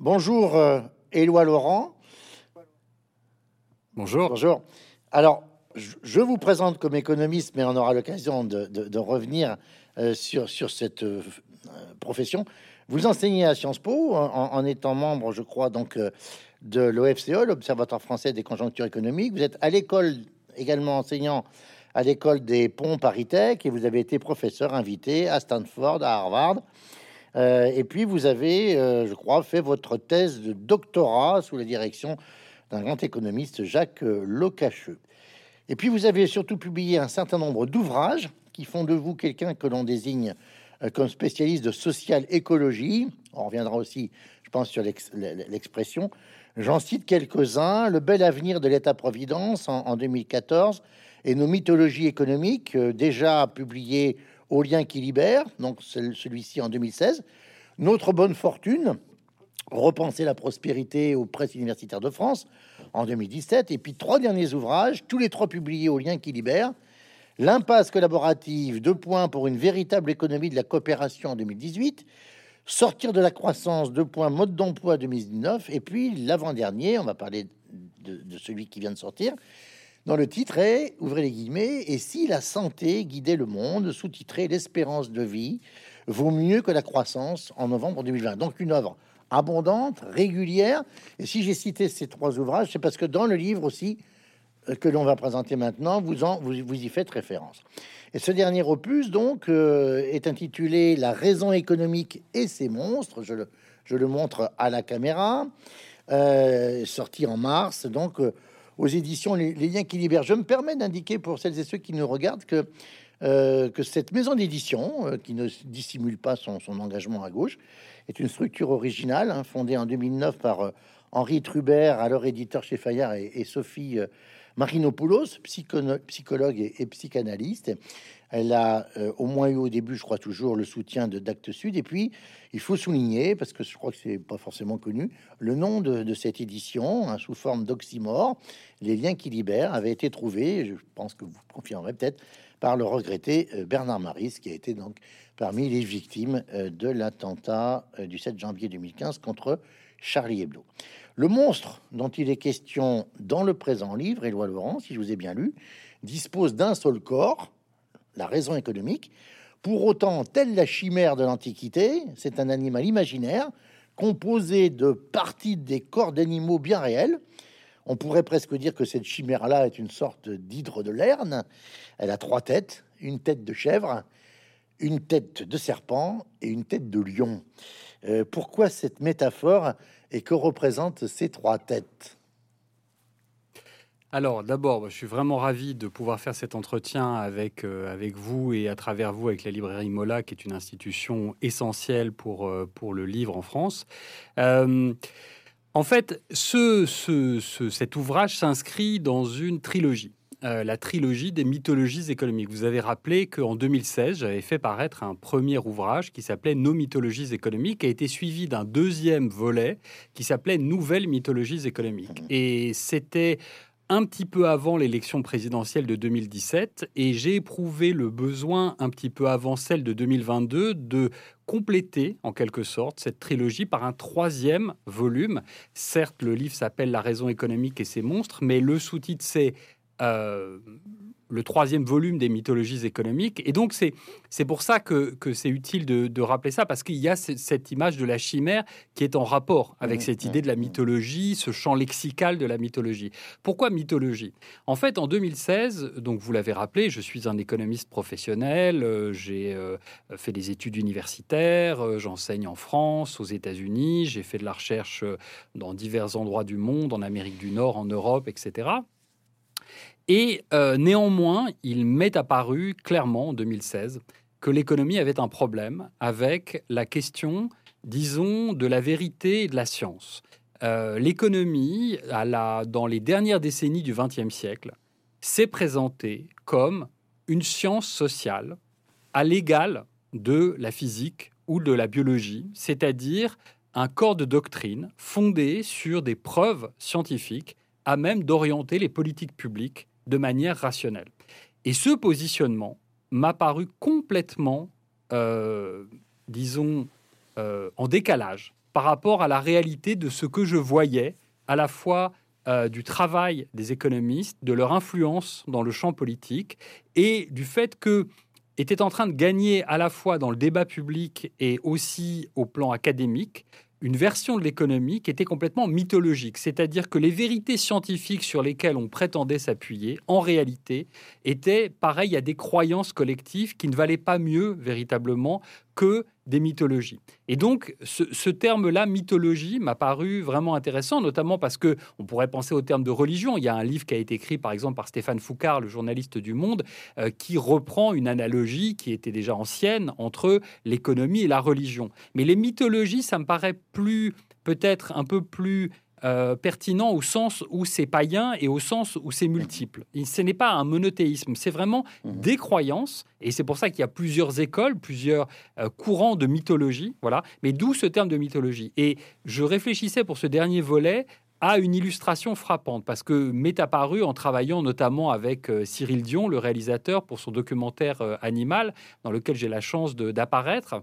Bonjour, euh, Éloi Laurent. Bonjour. Bonjour. Alors, je vous présente comme économiste, mais on aura l'occasion de, revenir euh, sur, sur cette euh, profession. Vous enseignez à Sciences Po en, étant membre, je crois, donc de l'OFCE, l'Observatoire français des conjonctures économiques. Vous êtes à l'école également enseignant à l'école des ponts Paris-Tech et vous avez été professeur invité à Stanford, à Harvard. Euh, et puis vous avez, euh, je crois, fait votre thèse de doctorat sous la direction d'un grand économiste, Jacques Locacheux. Et puis vous avez surtout publié un certain nombre d'ouvrages qui font de vous quelqu'un que l'on désigne euh, comme spécialiste de social écologie. On reviendra aussi, je pense, sur l'expression. J'en cite quelques-uns. Le bel avenir de l'État-providence en, 2014 et nos mythologies économiques, déjà publiées au lien qui libère, donc celui-ci en 2016. Notre bonne fortune, repenser la prospérité aux presses universitaires de France en 2017. Et puis trois derniers ouvrages, tous les trois publiés au lien qui libère. L'impasse collaborative, deux points pour une véritable économie de la coopération en 2018. Sortir de la croissance, deux points, mode d'emploi 2019. Et puis l'avant-dernier, on va parler de, de celui qui vient de sortir, dans le titre est, ouvrez les guillemets, et si la santé guidait le monde, sous-titré L'espérance de vie vaut mieux que la croissance en novembre 2020. Donc une œuvre abondante, régulière. Et si j'ai cité ces trois ouvrages, c'est parce que dans le livre aussi euh, que l'on va présenter maintenant, vous, en, vous, vous, y faites référence. Et ce dernier opus, donc, euh, est intitulé La raison économique et ses monstres. Je le, je le montre à la caméra. Euh, sorti en mars, donc aux éditions les, Liens qui libèrent. Je me permets d'indiquer pour celles et ceux qui nous regardent que, euh, que cette maison d'édition, euh, qui ne dissimule pas son, engagement à gauche, est une structure originale, hein, fondée en 2009 par euh, Henri Trubert, alors éditeur chez Fayard, et, Sophie Marinopoulos, psychologue et, psychanalyste. Elle a au moins eu au début, je crois toujours, le soutien de d'Actes Sud. Et puis, il faut souligner, parce que je crois que c'est pas forcément connu, le nom de, cette édition, hein, sous forme d'oxymore, les liens qui libèrent, avait été trouvé, je pense que vous confirmerez peut-être, par le regretté euh, Bernard Maris, qui a été donc parmi les victimes euh, de l'attentat euh, du 7 janvier 2015 contre Charlie Hebdo. Le monstre dont il est question dans le présent livre, Éloi Laurent, si je vous ai bien lu, dispose d'un seul corps, la raison économique. Pour autant, telle la chimère de l'Antiquité, c'est un animal imaginaire composé de parties des corps d'animaux bien réels, on pourrait presque dire que cette chimère-là est une sorte d'hydre de Lerne. Elle a trois têtes, une tête de chèvre, une tête de serpent et une tête de lion. Euh, pourquoi cette métaphore et que représentent ces trois têtes? Alors d'abord, je suis vraiment ravi de pouvoir faire cet entretien avec, euh, avec vous et à travers vous avec la librairie Mola, qui est une institution essentielle pour, euh, pour le livre en France. En fait, cet ouvrage s'inscrit dans une trilogie. Euh, la trilogie des mythologies économiques. Vous avez rappelé qu'en 2016, j'avais fait paraître un premier ouvrage qui s'appelait Nos mythologies économiques, qui a été suivi d'un deuxième volet qui s'appelait Nouvelles mythologies économiques. Et c'était un petit peu avant l'élection présidentielle de 2017 et j'ai éprouvé le besoin un petit peu avant celle de 2022 de compléter en quelque sorte cette trilogie par un troisième volume. Certes, le livre s'appelle La raison économique et ses monstres, mais le sous-titre c'est euh, le troisième volume des mythologies économiques. Et donc, c'est, pour ça que, que c'est utile de, de, rappeler ça, parce qu'il y a cette image de la chimère qui est en rapport avec mmh, cette idée mmh, de la mmh. mythologie, ce champ lexical de la mythologie. Pourquoi mythologie? En fait, en 2016, donc vous l'avez rappelé, je suis un économiste professionnel, euh, j'ai euh, fait des études universitaires, euh, j'enseigne en France, aux États-Unis, j'ai fait de la recherche dans divers endroits du monde, en Amérique du Nord, en Europe, etc. Et euh, néanmoins, il m'est apparu clairement en 2016 que l'économie avait un problème avec la question, disons, de la vérité et de la science. Euh, l'économie, dans les dernières décennies du XXe siècle, s'est présentée comme une science sociale à l'égal de la physique ou de la biologie, c'est-à-dire un corps de doctrine fondé sur des preuves scientifiques à même d'orienter les politiques publiques de manière rationnelle. Et ce positionnement m'a paru complètement, euh, disons, euh, en décalage par rapport à la réalité de ce que je voyais, à la fois euh, du travail des économistes, de leur influence dans le champ politique et du fait que était en train de gagner à la fois dans le débat public et aussi au plan académique une version de l'économie qui était complètement mythologique, c'est-à-dire que les vérités scientifiques sur lesquelles on prétendait s'appuyer, en réalité, étaient pareilles à des croyances collectives qui ne valaient pas mieux véritablement que des mythologies. Et donc, ce, terme-là, mythologie, m'a paru vraiment intéressant, notamment parce que on pourrait penser au terme de religion. Il y a un livre qui a été écrit, par exemple, par Stéphane Foucard, le journaliste du Monde, euh, qui reprend une analogie qui était déjà ancienne entre l'économie et la religion. Mais les mythologies, ça me paraît plus, peut-être un peu plus euh, pertinent au sens où c'est païen et au sens où c'est multiple. ce n'est pas un monothéisme, c'est vraiment mmh. des croyances, et c'est pour ça qu'il y a plusieurs écoles, plusieurs euh, courants de mythologie, voilà. Mais d'où ce terme de mythologie Et je réfléchissais pour ce dernier volet à une illustration frappante, parce que m'est apparu en travaillant notamment avec euh, Cyril Dion, le réalisateur, pour son documentaire Animal, dans lequel j'ai la chance d'apparaître,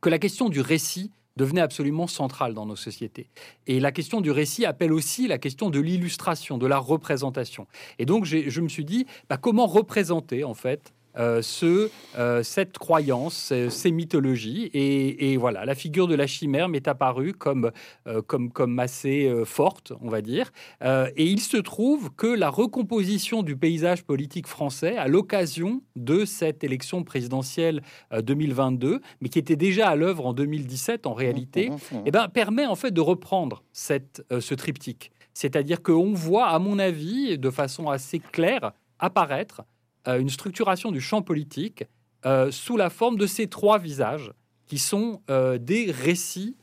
que la question du récit devenait absolument centrale dans nos sociétés. Et la question du récit appelle aussi la question de l'illustration, de la représentation. Et donc, je me suis dit, bah, comment représenter, en fait, euh, ce, euh, cette croyance, ces mythologies. Et, voilà, la figure de la chimère m'est apparue comme, euh, comme, comme assez forte, on va dire. et il se trouve que la recomposition du paysage politique français à l'occasion de cette élection présidentielle 2022, mais qui était déjà à l'œuvre en 2017 en réalité, mmh, mmh, mmh. Eh ben, permet en fait de reprendre cette, ce triptyque. C'est-à-dire qu'on voit, à mon avis, de façon assez claire, apparaître euh, une structuration du champ politique euh, sous la forme de ces trois visages qui sont euh, des récits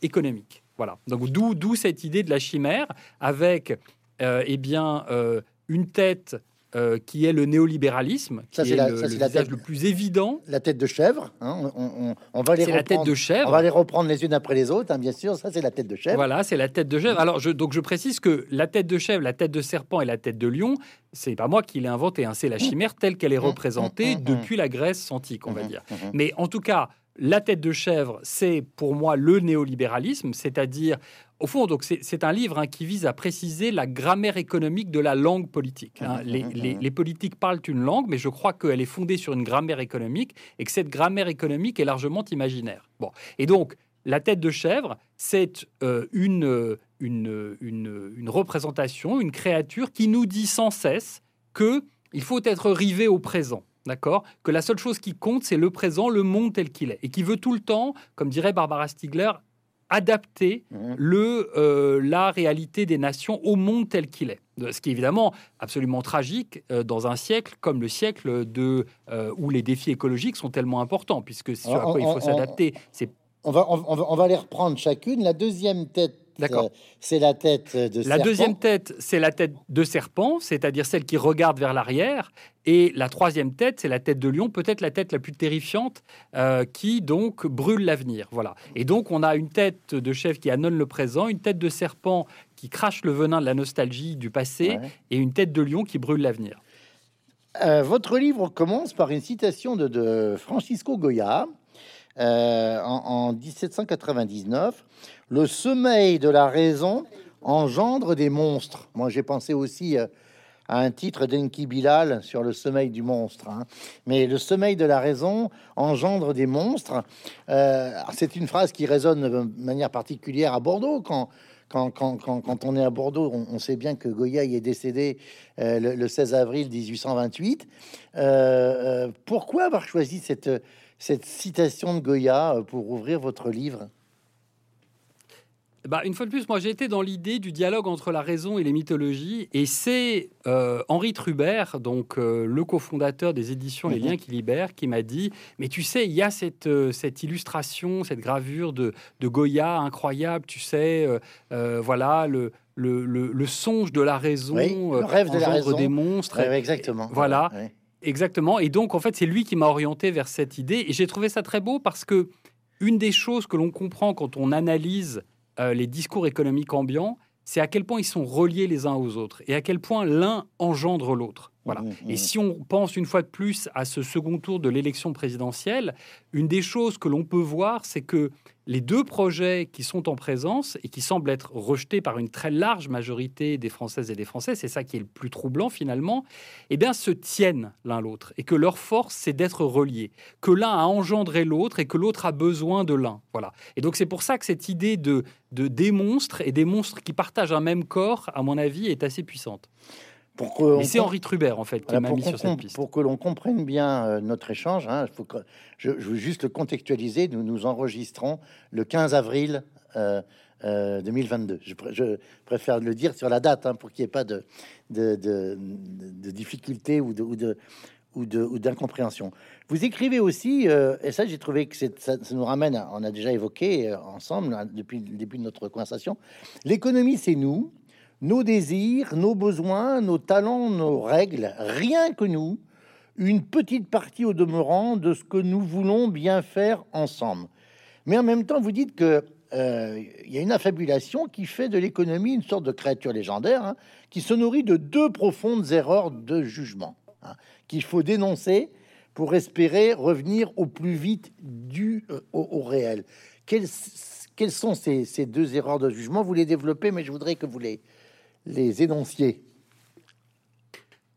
économiques. Voilà. Donc d'où cette idée de la chimère avec eh bien une tête euh, qui est le néolibéralisme, qui est, le, visage le plus évident. La tête de chèvre. Hein, on, va les reprendre, la tête de chèvre. On va les reprendre les unes après les autres, hein, bien sûr. Ça, c'est la tête de chèvre. Voilà, c'est la tête de chèvre. Alors, je, donc, je précise que la tête de chèvre, la tête de serpent et la tête de lion, c'est pas moi qui l'ai inventé. Hein, c'est la chimère telle qu'elle est mmh, représentée mmh, mmh, depuis la Grèce antique, on va dire. Mais en tout cas, la tête de chèvre, c'est pour moi le néolibéralisme, c'est-à-dire au fond, donc c'est un livre hein, qui vise à préciser la grammaire économique de la langue politique. Hein. Les, politiques parlent une langue, mais je crois qu'elle est fondée sur une grammaire économique et que cette grammaire économique est largement imaginaire. Bon, et donc la tête de chèvre, c'est euh, une, une, une, représentation, une créature qui nous dit sans cesse que il faut être rivé au présent. D'accord? Que la seule chose qui compte, c'est le présent, le monde tel qu'il est. Et qui veut tout le temps, comme dirait Barbara Stiegler, adapter mmh. le, euh, la réalité des nations au monde tel qu'il est. Ce qui est évidemment absolument tragique euh, dans un siècle comme le siècle de, euh, où les défis écologiques sont tellement importants, puisque ce à quoi il faut s'adapter, c'est... On va, on, on va les reprendre chacune. La deuxième tête D'accord. C'est la tête de La deuxième tête, c'est la tête de serpent, c'est-à-dire celle qui regarde vers l'arrière. Et la troisième tête, c'est la tête de lion, peut-être la tête la plus terrifiante, euh, qui donc brûle l'avenir. Voilà. Et donc, on a une tête de chef qui annonce le présent, une tête de serpent qui crache le venin de la nostalgie du passé, et une tête de lion qui brûle l'avenir. Euh, votre livre commence par une citation de, Francisco Goya euh, en, en 1799 le sommeil de la raison engendre des monstres. Moi, j'ai pensé aussi euh, à un titre d'Enki Bilal sur le sommeil du monstre. Hein. Mais le sommeil de la raison engendre des monstres. Euh, c'est une phrase qui résonne de manière particulière à Bordeaux. Quand, quand, quand, quand, on est à Bordeaux, on, sait bien que Goya y est décédé euh, le, 16 avril 1828. pourquoi avoir choisi cette, cette citation de Goya pour ouvrir votre livre? Bah, une fois de plus, moi j'ai été dans l'idée du dialogue entre la raison et les mythologies, et c'est euh, Henri Trubert, donc euh, le cofondateur des éditions Les mhm. Liens qui libèrent, qui m'a dit Mais tu sais, il y a cette, euh, cette illustration, cette gravure de, de, Goya incroyable, tu sais, voilà, le, le, le, songe de la raison, le rêve de la raison. des monstres. exactement. Voilà. Exactement. Et donc, en fait, c'est lui qui m'a orienté vers cette idée. Et j'ai trouvé ça très beau parce que une des choses que l'on comprend quand on analyse euh, les discours économiques ambiants, c'est à quel point ils sont reliés les uns aux autres et à quel point l'un engendre l'autre. Voilà. Mmh, et mmh. si on pense une fois de plus à ce second tour de l'élection présidentielle, une des choses que l'on peut voir, c'est que les deux projets qui sont en présence et qui semblent être rejetés par une très large majorité des Françaises et des Français, c'est ça qui est le plus troublant finalement, eh bien se tiennent l'un l'autre et que leur force c'est d'être reliés, que l'un a engendré l'autre et que l'autre a besoin de l'un. Voilà. Et donc c'est pour ça que cette idée de, de des monstres et des monstres qui partagent un même corps, à mon avis, est assez puissante. Mais c'est Henri Trubert, en fait, qui m'a mis sur cette piste. Pour que l'on comprenne bien euh, notre échange, hein, faut que, je, veux juste le contextualiser. Nous nous enregistrons le 15 avril 2022. Euh, euh, je, préfère le dire sur la date hein, pour qu'il n'y ait pas de, de, de, difficultés ou de, ou ou d'incompréhension. Vous écrivez aussi, et ça j'ai trouvé que ça, ça, nous ramène, on a déjà évoqué ensemble hein, depuis le début de notre conversation, l'économie c'est nous, nos désirs, nos besoins, nos talents, nos règles, rien que nous, une petite partie au demeurant de ce que nous voulons bien faire ensemble. Mais en même temps, vous dites que euh, il y a une affabulation qui fait de l'économie une sorte de créature légendaire hein, qui se nourrit de deux profondes erreurs de jugement hein, qu'il faut dénoncer pour espérer revenir au plus vite du euh, au, réel. Quelles, quelles sont ces, ces, deux erreurs de jugement? Vous les développez, mais je voudrais que vous les, les énonciers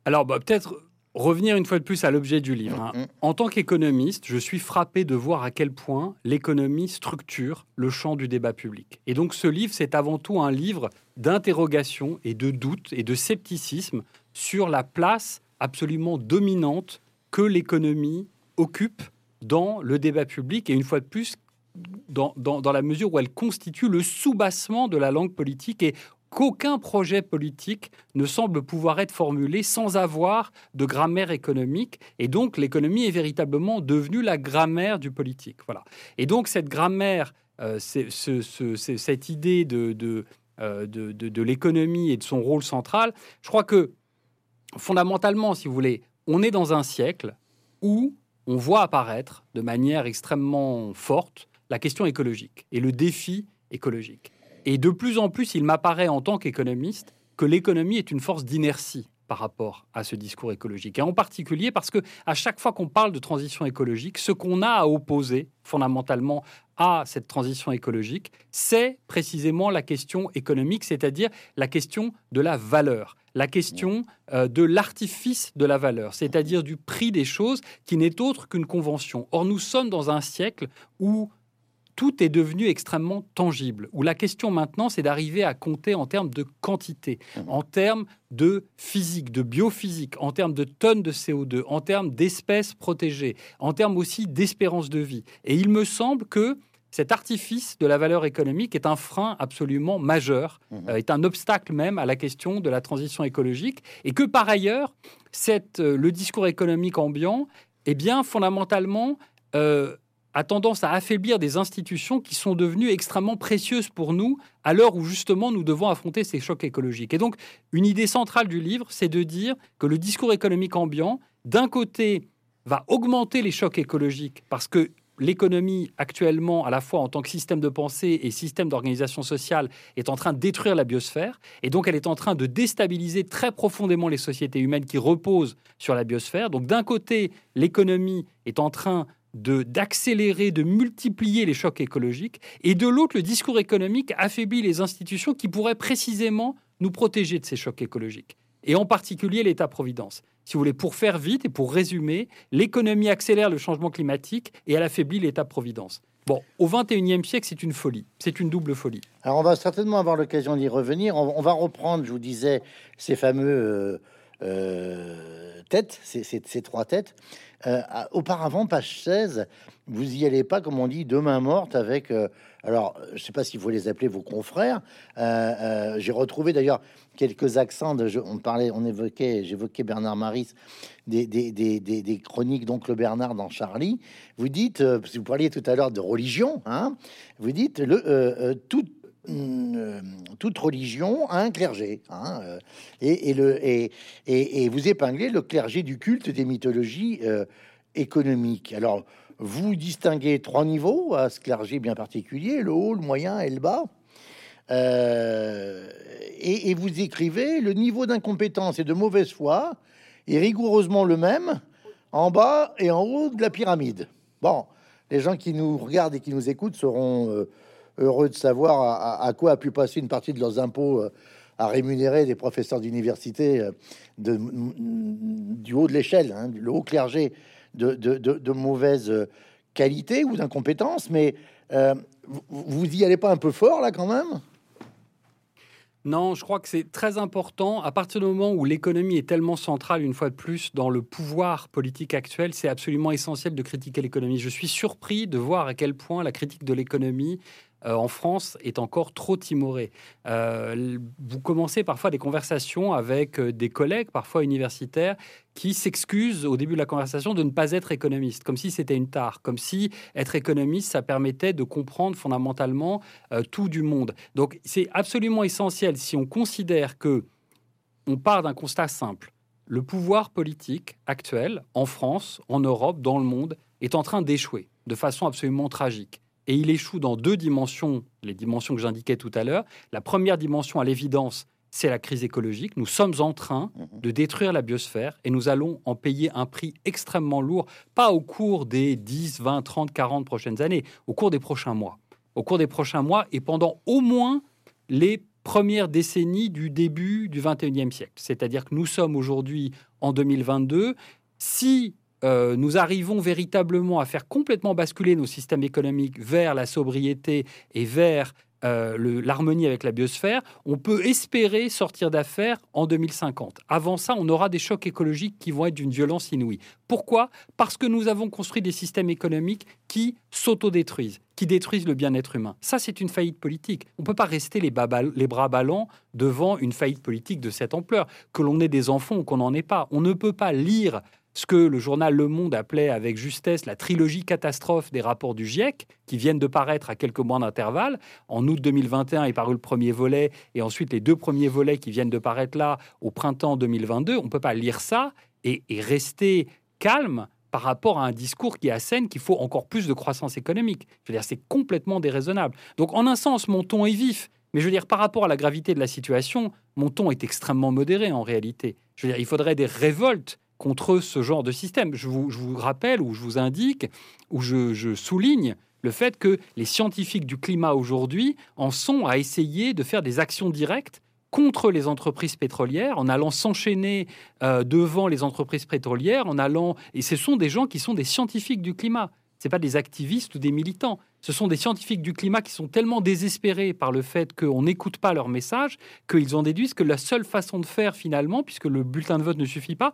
Alors, bah, peut-être revenir une fois de plus à l'objet du livre. Hein. En tant qu'économiste, je suis frappé de voir à quel point l'économie structure le champ du débat public. Et donc ce livre, c'est avant tout un livre d'interrogation et de doute et de scepticisme sur la place absolument dominante que l'économie occupe dans le débat public et une fois de plus dans, dans, dans, la mesure où elle constitue le soubassement de la langue politique et qu'aucun projet politique ne semble pouvoir être formulé sans avoir de grammaire économique. Et donc, l'économie est véritablement devenue la grammaire du politique. Voilà. Et donc, cette grammaire, euh, cette idée euh, de, l'économie et de son rôle central, je crois que fondamentalement, si vous voulez, on est dans un siècle où on voit apparaître de manière extrêmement forte la question écologique et le défi écologique. Et de plus en plus, il m'apparaît en tant qu'économiste que l'économie est une force d'inertie par rapport à ce discours écologique. Et en particulier parce que à chaque fois qu'on parle de transition écologique, ce qu'on a à opposer fondamentalement à cette transition écologique, c'est précisément la question économique, c'est-à-dire la question de la valeur, la question euh, de l'artifice de la valeur, c'est-à-dire du prix des choses qui n'est autre qu'une convention. Or, nous sommes dans un siècle où tout est devenu extrêmement tangible, où la question maintenant, c'est d'arriver à compter en termes de quantité, mmh. en termes de physique, de biophysique, en termes de tonnes de CO2, en termes d'espèces protégées, en termes aussi d'espérance de vie. Et il me semble que cet artifice de la valeur économique est un frein absolument majeur, mmh. euh, est un obstacle même à la question de la transition écologique, et que par ailleurs, cette, euh, le discours économique ambiant, eh bien, fondamentalement, euh, a tendance à affaiblir des institutions qui sont devenues extrêmement précieuses pour nous à l'heure où justement nous devons affronter ces chocs écologiques. Et donc, une idée centrale du livre, c'est de dire que le discours économique ambiant, d'un côté, va augmenter les chocs écologiques parce que l'économie actuellement, à la fois en tant que système de pensée et système d'organisation sociale, est en train de détruire la biosphère. Et donc, elle est en train de déstabiliser très profondément les sociétés humaines qui reposent sur la biosphère. Donc, d'un côté, l'économie est en train d'accélérer, de, multiplier les chocs écologiques, et de l'autre, le discours économique affaiblit les institutions qui pourraient précisément nous protéger de ces chocs écologiques, et en particulier l'État-providence. Si vous voulez, pour faire vite et pour résumer, l'économie accélère le changement climatique et elle affaiblit l'État-providence. Bon, au 21e siècle, c'est une folie. C'est une double folie. Alors, on va certainement avoir l'occasion d'y revenir. On, va reprendre, je vous disais, ces fameux euh, euh, têtes, ces, trois têtes. Euh, auparavant, page 16, vous y allez pas, comme on dit, demain morte avec. Euh, alors, je sais pas si vous les appelez vos confrères. J'ai retrouvé d'ailleurs quelques accents. De, on parlait, on évoquait, j'évoquais Bernard Maris, des, chroniques d'oncle Bernard dans Charlie. Vous dites, vous parliez tout à l'heure de religion, hein, vous dites le tout euh, toute religion a un clergé. Hein, euh, et, le, et, vous épinglez le clergé du culte des mythologies euh, économiques. Alors, vous distinguez trois niveaux à ce clergé bien particulier, le haut, le moyen et le bas. et, vous écrivez le niveau d'incompétence et de mauvaise foi est rigoureusement le même en bas et en haut de la pyramide. Bon, les gens qui nous regardent et qui nous écoutent seront euh, heureux de savoir à, quoi a pu passer une partie de leurs impôts euh, à rémunérer des professeurs d'université euh, de, du haut de l'échelle, hein, le haut clergé de, de, mauvaise qualité ou d'incompétence. Mais vous y allez pas un peu fort là quand même? Non, je crois que c'est très important. À partir du moment où l'économie est tellement centrale, une fois de plus, dans le pouvoir politique actuel, c'est absolument essentiel de critiquer l'économie. Je suis surpris de voir à quel point la critique de l'économie euh, en France est encore trop timoré. Euh, vous commencez parfois des conversations avec euh, des collègues, parfois universitaires, qui s'excusent au début de la conversation de ne pas être économiste, comme si c'était une tare, comme si être économiste, ça permettait de comprendre fondamentalement tout du monde. Donc c'est absolument essentiel si on considère que on part d'un constat simple. Le pouvoir politique actuel, en France, en Europe, dans le monde, est en train d'échouer de façon absolument tragique et il échoue dans deux dimensions, les dimensions que j'indiquais tout à l'heure. La première dimension, à l'évidence, c'est la crise écologique. Nous sommes en train mhm. de détruire la biosphère et nous allons en payer un prix extrêmement lourd, pas au cours des 10, 20, 30, 40 prochaines années, au cours des prochains mois. Au cours des prochains mois et pendant au moins les premières décennies du début du 21e siècle. C'est-à-dire que nous sommes aujourd'hui en 2022. Si euh, nous arrivons véritablement à faire complètement basculer nos systèmes économiques vers la sobriété et vers euh, l'harmonie avec la biosphère, on peut espérer sortir d'affaires en 2050. Avant ça, on aura des chocs écologiques qui vont être d'une violence inouïe. Pourquoi? Parce que nous avons construit des systèmes économiques qui s'autodétruisent, qui détruisent le bien-être humain. Ça, c'est une faillite politique. On ne peut pas rester les, les bras ballants devant une faillite politique de cette ampleur. Que l'on ait des enfants ou qu'on n'en ait pas. On ne peut pas lire ce que le journal Le Monde appelait avec justesse la trilogie catastrophe des rapports du GIEC, qui viennent de paraître à quelques mois d'intervalle. En août 2021 est paru le premier volet, et ensuite les deux premiers volets qui viennent de paraître là au printemps 2022. On ne peut pas lire ça et, rester calme par rapport à un discours qui assène qu'il faut encore plus de croissance économique. Je veux dire, c'est complètement déraisonnable. Donc, en un sens, mon ton est vif, mais je veux dire, par rapport à la gravité de la situation, mon ton est extrêmement modéré en réalité. Je veux dire, il faudrait des révoltes contre ce genre de système. Je vous, rappelle ou je vous indique ou je, souligne le fait que les scientifiques du climat aujourd'hui en sont à essayer de faire des actions directes contre les entreprises pétrolières, en allant s'enchaîner euh, devant les entreprises pétrolières, en allant et ce sont des gens qui sont des scientifiques du climat. Ce pas des activistes ou des militants. Ce sont des scientifiques du climat qui sont tellement désespérés par le fait qu'on n'écoute pas leur message qu'ils en déduisent que la seule façon de faire finalement, puisque le bulletin de vote ne suffit pas,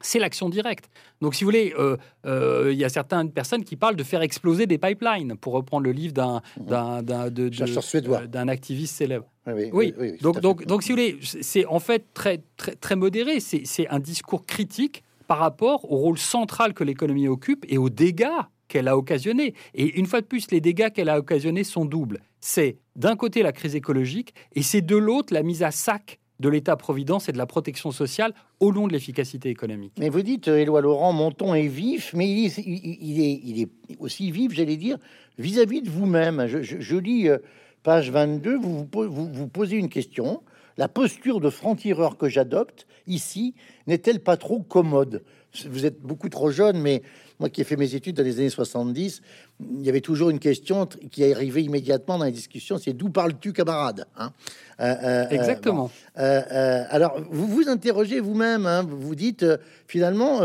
c'est l'action directe. Donc, si vous voulez, euh, euh, il y a certaines personnes qui parlent de faire exploser des pipelines, pour reprendre le livre d'un mmh. d'un activiste célèbre. Oui, donc, donc, donc, si vous voulez, c'est en fait très, très, très modéré. C'est un discours critique par rapport au rôle central que l'économie occupe et aux dégâts qu'elle a occasionnés. Et une fois de plus, les dégâts qu'elle a occasionnés sont doubles. C'est d'un côté la crise écologique et c'est de l'autre la mise à sac de l'État-providence et de la protection sociale au long de l'efficacité économique. Mais vous dites, euh, Éloi Laurent, mon ton est vif, mais il est, aussi vif, j'allais dire, vis-à-vis de vous-même. Je, lis euh, page 22, vous vous, posez une question. La posture de franc-tireur que j'adopte ici n'est-elle pas trop commode? Vous êtes beaucoup trop jeune, mais moi qui ai fait mes études dans les années 70, il y avait toujours une question qui arrivait immédiatement dans les discussions, c'est d'où parles-tu, camarade hein? Euh, euh, euh, Exactement. alors, vous vous interrogez vous-même, hein, vous vous dites finalement,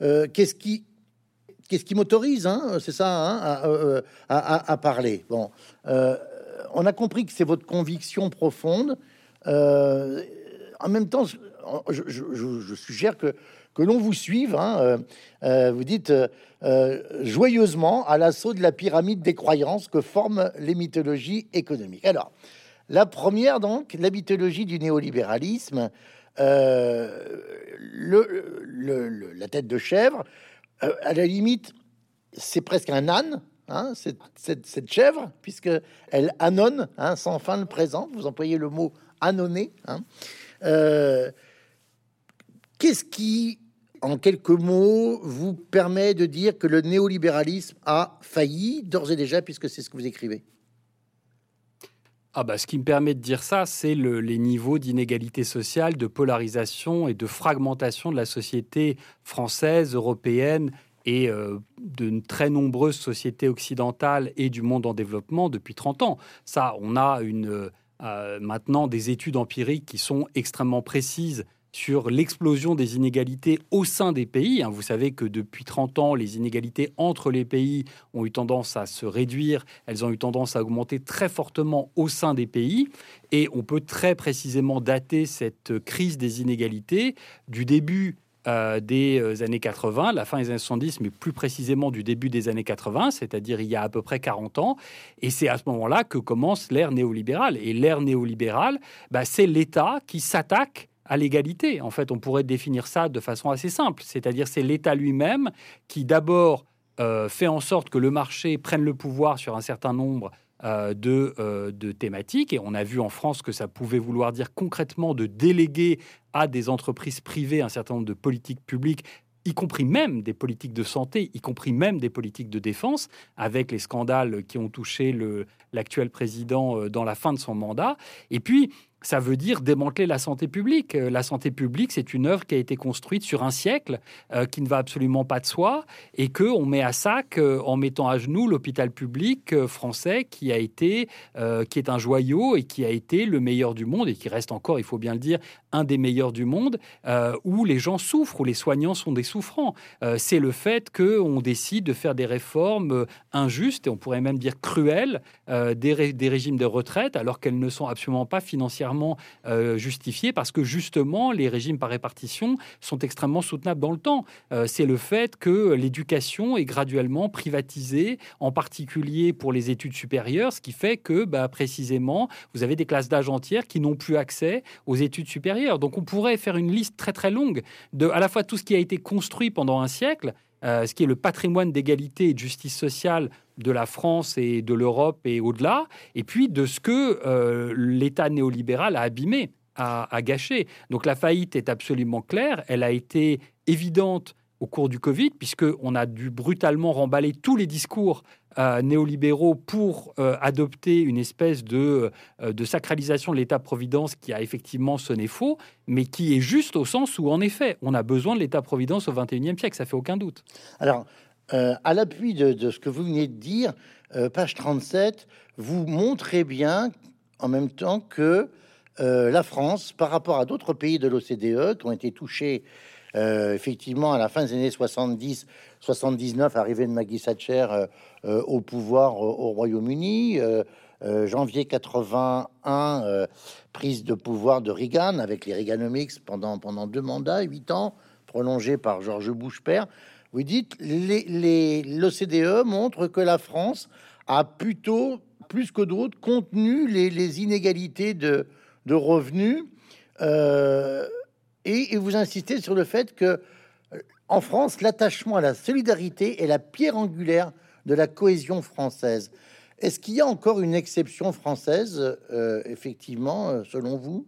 qu'est-ce qui qu'est-ce qui m'autorise, hein, c'est ça, hein, à, parler? Bon, on a compris que c'est votre conviction profonde. en même temps, je suggère que que l'on vous suive. Hein, euh, euh, vous dites euh, joyeusement à l'assaut de la pyramide des croyances que forment les mythologies économiques. Alors, la première, donc, la mythologie du néolibéralisme, le, la tête de chèvre, à la limite, c'est presque un âne, hein, cette, chèvre, puisque elle annonne hein, sans fin le présent. Vous employez le mot annonner. Hein. Qu'est-ce qui en quelques mots, vous permet de dire que le néolibéralisme a failli d'ores et déjà, puisque c'est ce que vous écrivez ah bah, Ce qui me permet de dire ça, c'est les niveaux d'inégalité sociale, de polarisation et de fragmentation de la société française, européenne et euh, de très nombreuses sociétés occidentales et du monde en développement depuis 30 ans. Ça, on a une, euh, maintenant des études empiriques qui sont extrêmement précises sur l'explosion des inégalités au sein des pays. Hein. Vous savez que depuis 30 ans, les inégalités entre les pays ont eu tendance à se réduire, elles ont eu tendance à augmenter très fortement au sein des pays. Et on peut très précisément dater cette crise des inégalités du début euh, des euh, années 80, la fin des années 70, mais plus précisément du début des années 80, c'est-à-dire il y a à peu près 40 ans. Et c'est à ce moment-là que commence l'ère néolibérale. Et l'ère néolibérale, bah, c'est l'État qui s'attaque à l'égalité. En fait, on pourrait définir ça de façon assez simple, c'est-à-dire c'est l'État lui-même qui d'abord euh, fait en sorte que le marché prenne le pouvoir sur un certain nombre euh, de, euh, de, thématiques. Et on a vu en France que ça pouvait vouloir dire concrètement de déléguer à des entreprises privées un certain nombre de politiques publiques y compris même des politiques de santé, y compris même des politiques de défense, avec les scandales qui ont touché l'actuel président dans la fin de son mandat. Et puis, ça veut dire démanteler la santé publique. Euh, la santé publique, c'est une œuvre qui a été construite sur un siècle, euh, qui ne va absolument pas de soi, et que on met à sac euh, en mettant à genoux l'hôpital public français, qui a été, qui est un joyau et qui a été le meilleur du monde et qui reste encore, il faut bien le dire, un des meilleurs du monde, où les gens souffrent, où les soignants sont des souffrants. c'est le fait qu'on décide de faire des réformes injustes et on pourrait même dire cruelles des, des régimes de retraite, alors qu'elles ne sont absolument pas financièrement euh, justifié parce que justement, les régimes par répartition sont extrêmement soutenables dans le temps. Euh, c'est le fait que l'éducation est graduellement privatisée, en particulier pour les études supérieures, ce qui fait que bah, précisément, vous avez des classes d'âge entières qui n'ont plus accès aux études supérieures. Donc on pourrait faire une liste très très longue de à la fois tout ce qui a été construit pendant un siècle, euh, ce qui est le patrimoine d'égalité et de justice sociale de la France et de l'Europe et au-delà, et puis de ce que euh, l'État néolibéral a abîmé, a, a, gâché. Donc la faillite est absolument claire, elle a été évidente au cours du Covid, puisqu'on a dû brutalement remballer tous les discours euh, néolibéraux pour euh, adopter une espèce de, de sacralisation de l'État-providence qui a effectivement sonné faux, mais qui est juste au sens où, en effet, on a besoin de l'État-providence au XXIe siècle, ça fait aucun doute. Alors, euh, à l'appui de, ce que vous venez de dire, euh, page 37, vous montrez bien en même temps que euh, la France, par rapport à d'autres pays de l'OCDE qui ont été touchés effectivement à la fin des années 70, 79, arrivée de Maggie Thatcher au pouvoir au Royaume-Uni, janvier 81, prise de pouvoir de Reagan avec les Reaganomics pendant, pendant deux mandats, huit ans, prolongé par George Bush père. Vous dites l'OCDE montre que la France a plutôt, plus que d'autres, contenu les, inégalités de, revenus. Euh, et, vous insistez sur le fait que en France, l'attachement à la solidarité est la pierre angulaire de la cohésion française. Est-ce qu'il y a encore une exception française, euh, effectivement, euh, selon vous?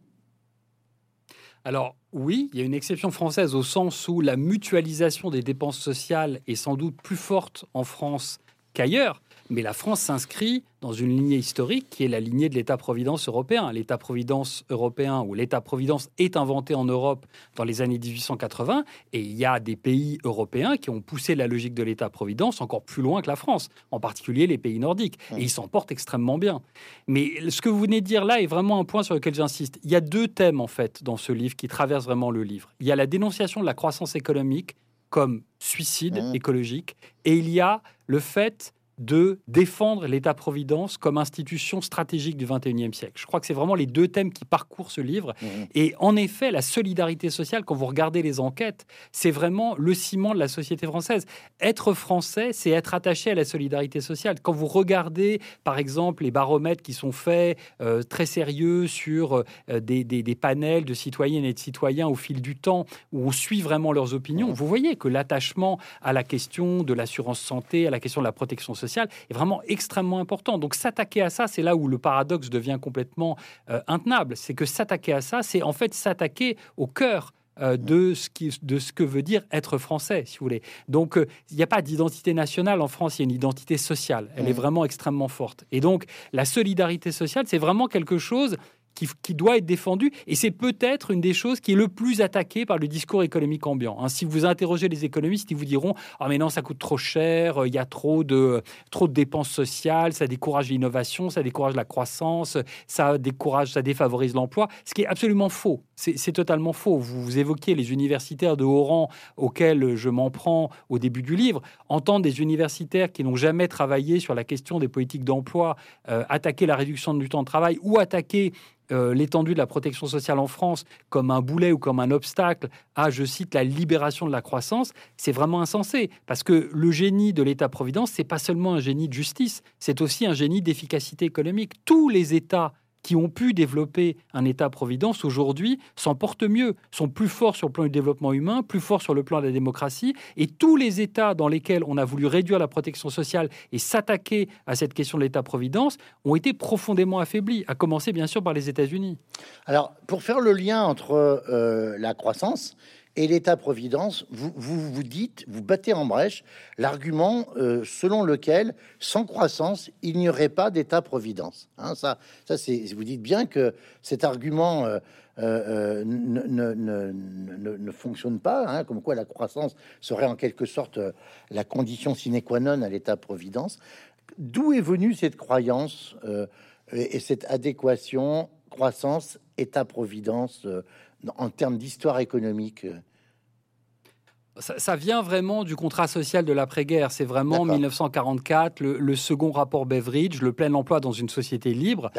Alors, oui, il y a une exception française au sens où la mutualisation des dépenses sociales est sans doute plus forte en France qu'ailleurs, mais la France s'inscrit dans une lignée historique qui est la lignée de l'État-providence européen. L'État-providence européen ou l'État-providence est inventé en Europe dans les années 1880 et il y a des pays européens qui ont poussé la logique de l'État-providence encore plus loin que la France, en particulier les pays nordiques. Et ils s'en portent extrêmement bien. Mais ce que vous venez de dire là est vraiment un point sur lequel j'insiste. Il y a deux thèmes en fait dans ce livre qui traversent vraiment le livre. Il y a la dénonciation de la croissance économique comme suicide écologique et il y a le fait de défendre l'État-providence comme institution stratégique du XXIe siècle. Je crois que c'est vraiment les deux thèmes qui parcourent ce livre. Mmh. Et en effet, la solidarité sociale, quand vous regardez les enquêtes, c'est vraiment le ciment de la société française. Être français, c'est être attaché à la solidarité sociale. Quand vous regardez, par exemple, les baromètres qui sont faits euh, très sérieux sur euh, des, panels de citoyennes et de citoyens au fil du temps, où on suit vraiment leurs opinions, mmh. vous voyez que l'attachement à la question de l'assurance santé, à la question de la protection sociale, est vraiment extrêmement important. Donc s'attaquer à ça, c'est là où le paradoxe devient complètement euh, intenable. C'est que s'attaquer à ça, c'est en fait s'attaquer au cœur euh, de, ce qui, de ce que veut dire être français, si vous voulez. Donc, euh, il n'y a pas d'identité nationale en France, il y a une identité sociale. Elle est mmh. vraiment extrêmement forte. Et donc, la solidarité sociale, c'est vraiment quelque chose qui, doit être défendu. Et c'est peut-être une des choses qui est le plus attaquée par le discours économique ambiant. Hein. Si vous interrogez les économistes, ils vous diront Ah, mais non, ça coûte trop cher, euh, il y a trop de, trop de dépenses sociales, ça décourage l'innovation, ça décourage la croissance, ça décourage, ça défavorise l'emploi. Ce qui est absolument faux. C'est totalement faux. Vous, vous évoquiez les universitaires de haut rang auxquels je m'en prends au début du livre. Entendre des universitaires qui n'ont jamais travaillé sur la question des politiques d'emploi, euh, attaquer la réduction du temps de travail ou attaquer euh, l'étendue de la protection sociale en France comme un boulet ou comme un obstacle à, je cite, la libération de la croissance, c'est vraiment insensé. Parce que le génie de l'État-providence, c'est pas seulement un génie de justice, c'est aussi un génie d'efficacité économique. Tous les États qui ont pu développer un État-providence aujourd'hui s'en portent mieux, sont plus forts sur le plan du développement humain, plus forts sur le plan de la démocratie. Et tous les États dans lesquels on a voulu réduire la protection sociale et s'attaquer à cette question de l'État-providence ont été profondément affaiblis, à commencer bien sûr par les États-Unis. Alors, pour faire le lien entre euh, la croissance et l'État-providence, vous, vous, dites, vous battez en brèche l'argument euh, selon lequel, sans croissance, il n'y aurait pas d'État-providence. Hein, ça, ça c'est, vous dites bien que cet argument euh, euh, ne, ne, fonctionne pas, hein, comme quoi la croissance serait en quelque sorte la condition sine qua non à l'État-providence. D'où est venue cette croyance et, et, cette adéquation croissance, État-providence en termes d'histoire économique ça, vient vraiment du contrat social de l'après-guerre. C'est vraiment 1944, le, second rapport Beveridge, le plein emploi dans une société libre,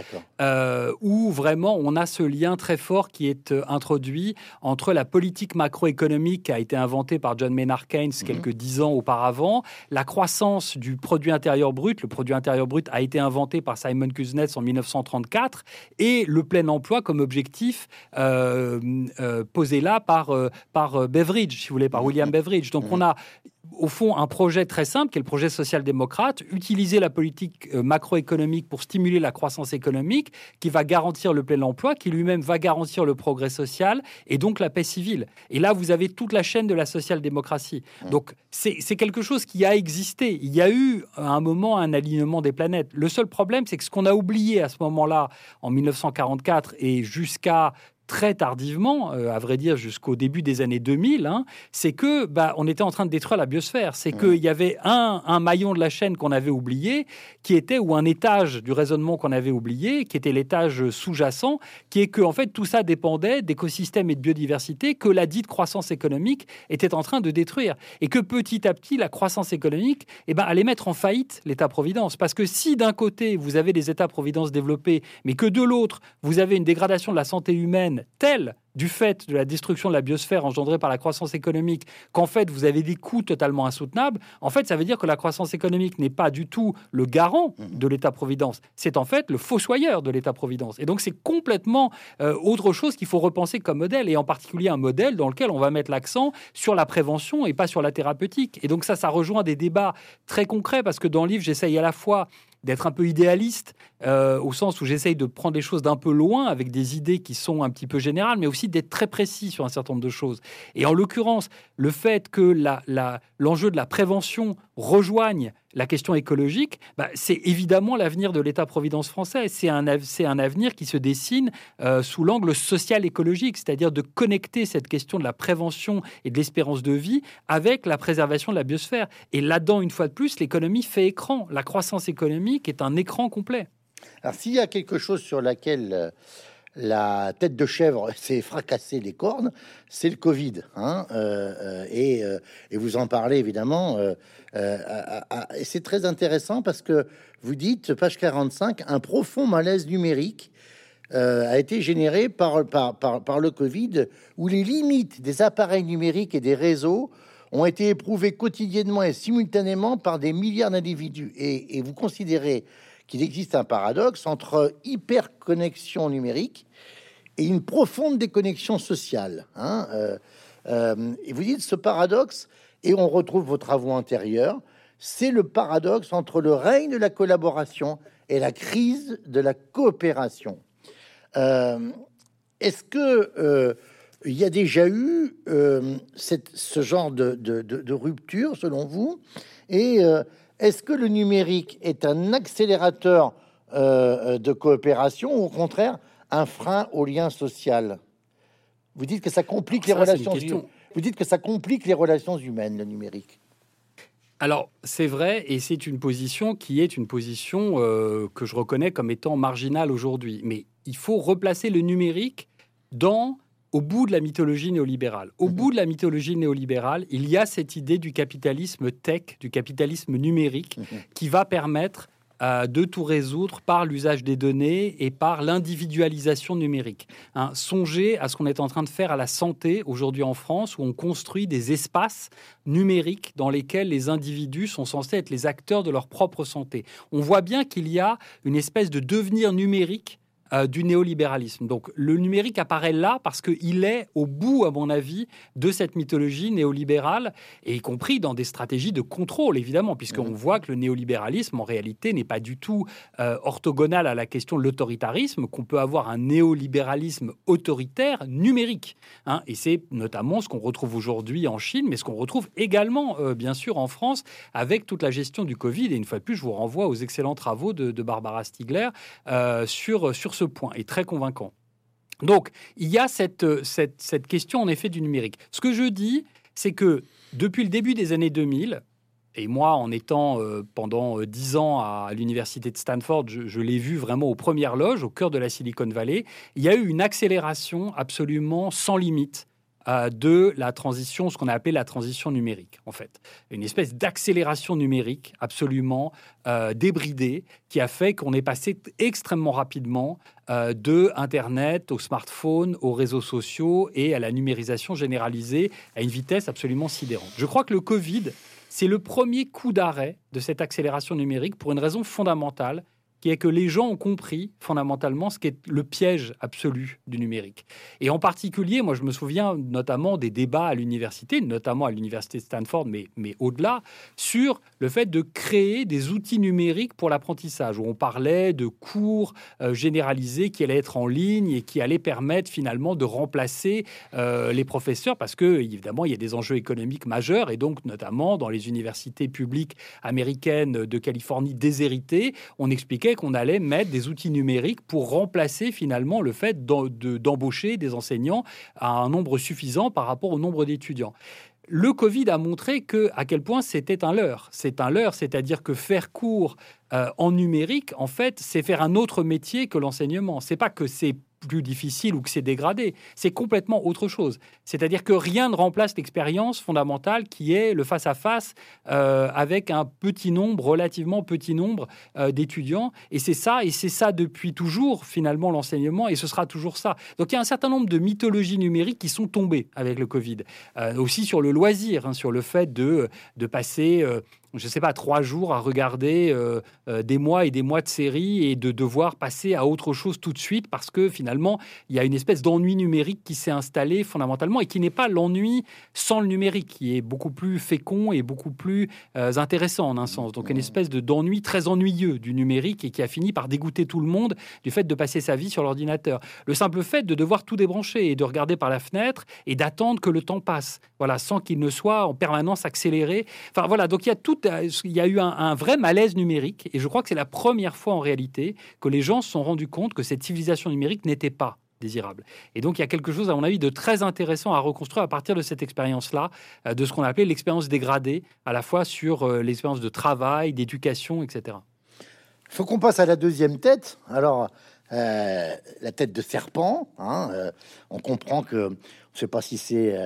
euh, où vraiment on a ce lien très fort qui est euh, introduit entre la politique macroéconomique qui a été inventée par John Maynard Keynes mhm. quelques dix ans auparavant, la croissance du produit intérieur brut. Le produit intérieur brut a été inventé par Simon Kuznets en 1934 et le plein emploi comme objectif euh, posé là par, par Beveridge, si vous voulez, par mhm. William Beveridge. Donc on a au fond un projet très simple qui est le projet social-démocrate, utiliser la politique euh, macroéconomique pour stimuler la croissance économique qui va garantir le plein emploi, qui lui-même va garantir le progrès social et donc la paix civile. Et là, vous avez toute la chaîne de la social-démocratie. Donc c'est quelque chose qui a existé. Il y a eu à un moment un alignement des planètes. Le seul problème, c'est que ce qu'on a oublié à ce moment-là, en 1944 et jusqu'à très tardivement, euh, à vrai dire jusqu'au début des années 2000, hein, c'est que bah, on était en train de détruire la biosphère. C'est qu'il y avait un, un, maillon de la chaîne qu'on avait oublié, qui était, ou un étage du raisonnement qu'on avait oublié, qui était l'étage sous-jacent, qui est que en fait tout ça dépendait d'écosystèmes et de biodiversité que la dite croissance économique était en train de détruire. Et que petit à petit, la croissance économique eh ben, allait mettre en faillite l'État-providence. Parce que si d'un côté, vous avez des États-providence développés, mais que de l'autre, vous avez une dégradation de la santé humaine, telle du fait de la destruction de la biosphère engendrée par la croissance économique qu'en fait vous avez des coûts totalement insoutenables, en fait ça veut dire que la croissance économique n'est pas du tout le garant mmh. de l'État-providence, c'est en fait le fossoyeur de l'État-providence. Et donc c'est complètement euh, autre chose qu'il faut repenser comme modèle, et en particulier un modèle dans lequel on va mettre l'accent sur la prévention et pas sur la thérapeutique. Et donc ça, ça rejoint des débats très concrets, parce que dans le livre, j'essaye à la fois d'être un peu idéaliste, euh, au sens où j'essaye de prendre les choses d'un peu loin avec des idées qui sont un petit peu générales, mais aussi d'être très précis sur un certain nombre de choses. Et en l'occurrence, le fait que l'enjeu de la prévention rejoigne la question écologique, bah, c'est évidemment l'avenir de l'État-providence français. C'est un, un avenir qui se dessine euh, sous l'angle social-écologique, c'est-à-dire de connecter cette question de la prévention et de l'espérance de vie avec la préservation de la biosphère. Et là-dedans, une fois de plus, l'économie fait écran. La croissance économique est un écran complet. Alors s'il y a quelque chose sur laquelle... La tête de chèvre s'est fracassé les cornes, c'est le Covid. Hein, euh, euh, et, euh, et, vous en parlez évidemment. c'est très intéressant parce que vous dites, page 45, un profond malaise numérique a été généré par, par, par, par, le Covid, où les limites des appareils numériques et des réseaux ont été éprouvées quotidiennement et simultanément par des milliards d'individus. Et, et vous considérez qu'il existe un paradoxe entre hyperconnexion numérique et une profonde déconnexion sociale. Hein, euh, euh, et vous dites ce paradoxe, et on retrouve vos travaux antérieurs, c'est le paradoxe entre le règne de la collaboration et la crise de la coopération. Euh, est-ce que il y a déjà eu ce genre de, rupture, selon vous? Est-ce que le numérique est un accélérateur de coopération ou au contraire un frein au lien social? Vous dites que ça complique les relations. Vous dites que ça complique les relations humaines, le numérique. Alors, c'est vrai, et c'est une position qui est une position euh, que je reconnais comme étant marginale aujourd'hui. Mais il faut replacer le numérique dans au bout de la mythologie néolibérale. Au mhm. bout de la mythologie néolibérale, il y a cette idée du capitalisme tech, du capitalisme numérique, mhm. qui va permettre de tout résoudre par l'usage des données et par l'individualisation numérique. Hein, songez à ce qu'on est en train de faire à la santé aujourd'hui en France, où on construit des espaces numériques dans lesquels les individus sont censés être les acteurs de leur propre santé. On voit bien qu'il y a une espèce de devenir numérique euh, du néolibéralisme. Donc le numérique apparaît là parce qu'il est au bout, à mon avis, de cette mythologie néolibérale, et y compris dans des stratégies de contrôle, évidemment, puisqu'on mmh. voit que le néolibéralisme, en réalité, n'est pas du tout euh, orthogonal à la question de l'autoritarisme, qu'on peut avoir un néolibéralisme autoritaire numérique. Hein. et c'est notamment ce qu'on retrouve aujourd'hui en Chine, mais ce qu'on retrouve également, euh, bien sûr, en France, avec toute la gestion du Covid. Et une fois de plus, je vous renvoie aux excellents travaux de, Barbara Stiegler sur, sur ce point est très convaincant. Donc, il y a cette, cette, cette question en effet du numérique. Ce que je dis, c'est que depuis le début des années 2000, et moi, en étant euh, pendant euh, dix ans à, l'université de Stanford, je, je l'ai vu vraiment aux premières loges, au cœur de la Silicon Valley, il y a eu une accélération absolument sans limite euh, de la transition, ce qu'on a appelé la transition numérique, en fait. Une espèce d'accélération numérique absolument euh, débridée qui a fait qu'on est passé extrêmement rapidement euh, de Internet au smartphone, aux réseaux sociaux et à la numérisation généralisée à une vitesse absolument sidérante. Je crois que le Covid, c'est le premier coup d'arrêt de cette accélération numérique pour une raison fondamentale qui est que les gens ont compris fondamentalement ce qu'est le piège absolu du numérique. Et en particulier, moi je me souviens notamment des débats à l'université, notamment à l'université de Stanford, mais, mais au-delà, sur le fait de créer des outils numériques pour l'apprentissage, où on parlait de cours euh, généralisés qui allaient être en ligne et qui allaient permettre finalement de remplacer euh, les professeurs, parce que évidemment il y a des enjeux économiques majeurs, et donc notamment dans les universités publiques américaines de Californie déshéritées, on expliquait qu'on allait mettre des outils numériques pour remplacer finalement le fait d'embaucher des enseignants à un nombre suffisant par rapport au nombre d'étudiants. Le Covid a montré que à quel point c'était un leurre. C'est un leurre, c'est-à-dire que faire cours euh, en numérique, en fait, c'est faire un autre métier que l'enseignement. C'est pas que c'est plus difficile ou que c'est dégradé. C'est complètement autre chose. C'est-à-dire que rien ne remplace l'expérience fondamentale qui est le face-à-face euh, avec un petit nombre, relativement petit nombre euh, d'étudiants. Et c'est ça, et c'est ça depuis toujours finalement l'enseignement, et ce sera toujours ça. Donc il y a un certain nombre de mythologies numériques qui sont tombées avec le Covid. Euh, aussi sur le loisir, hein, sur le fait de, de passer je ne sais pas, trois jours à regarder euh, euh, des mois et des mois de séries et de devoir passer à autre chose tout de suite parce que finalement, il y a une espèce d'ennui numérique qui s'est installé fondamentalement et qui n'est pas l'ennui sans le numérique, qui est beaucoup plus fécond et beaucoup plus euh, intéressant en un sens. Donc une espèce de, d'ennui très ennuyeux du numérique et qui a fini par dégoûter tout le monde du fait de passer sa vie sur l'ordinateur. Le simple fait de devoir tout débrancher et de regarder par la fenêtre et d'attendre que le temps passe, voilà, sans qu'il ne soit en permanence accéléré. Enfin voilà, donc il y a tout il y a eu un, vrai malaise numérique, et je crois que c'est la première fois en réalité que les gens se sont rendus compte que cette civilisation numérique n'était pas désirable. Et donc il y a quelque chose, à mon avis, de très intéressant à reconstruire à partir de cette expérience-là, euh, de ce qu'on appelait l'expérience dégradée, à la fois sur euh, l'expérience de travail, d'éducation, etc. Il faut qu'on passe à la deuxième tête. Alors, euh, la tête de serpent, hein, on comprend que, je ne sais pas si c'est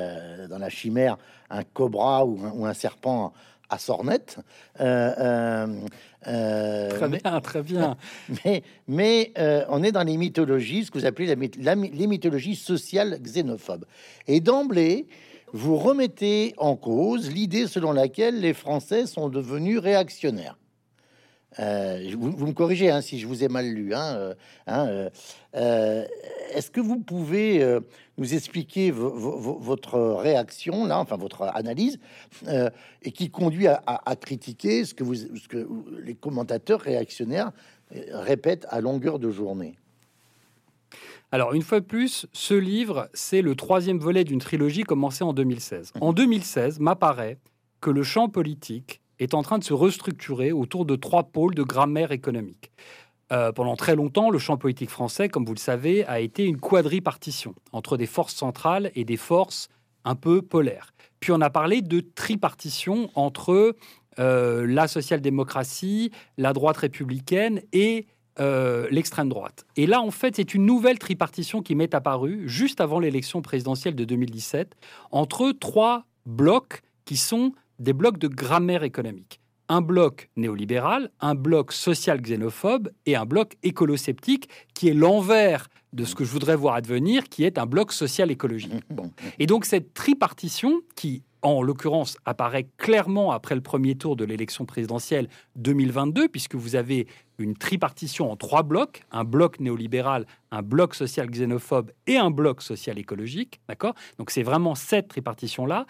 dans la chimère un cobra ou un serpent à Sornette. Euh, euh, euh, très bien, très bien. Mais, mais on est dans les mythologies, ce que vous appelez la, les mythologies sociales xénophobes. Et d'emblée, vous remettez en cause l'idée selon laquelle les Français sont devenus réactionnaires. Euh, vous, me corrigez hein, si je vous ai mal lu. Hein, euh, hein, euh, Est-ce que vous pouvez nous expliquer votre réaction là, enfin votre analyse, et qui conduit à, critiquer ce que, vous, ce que les commentateurs réactionnaires répètent à longueur de journée? Alors, une fois de plus, ce livre, c'est le troisième volet d'une trilogie commencée en 2016. En 2016, m'apparaît que le champ politique est en train de se restructurer autour de trois pôles de grammaire économique. Euh, pendant très longtemps, le champ politique français, comme vous le savez, a été une quadripartition entre des forces centrales et des forces un peu polaires. Puis on a parlé de tripartition entre euh, la social-démocratie, la droite républicaine et euh, l'extrême droite. Et là, en fait, c'est une nouvelle tripartition qui m'est apparue juste avant l'élection présidentielle de 2017 entre trois blocs qui sont des blocs de grammaire économique. Un bloc néolibéral, un bloc social xénophobe et un bloc écolosceptique qui est l'envers de ce que je voudrais voir advenir, qui est un bloc social écologique. Et donc cette tripartition qui en l'occurrence, apparaît clairement après le premier tour de l'élection présidentielle 2022, puisque vous avez une tripartition en trois blocs, un bloc néolibéral, un bloc social xénophobe et un bloc social écologique. D'accord? Donc c'est vraiment cette tripartition-là.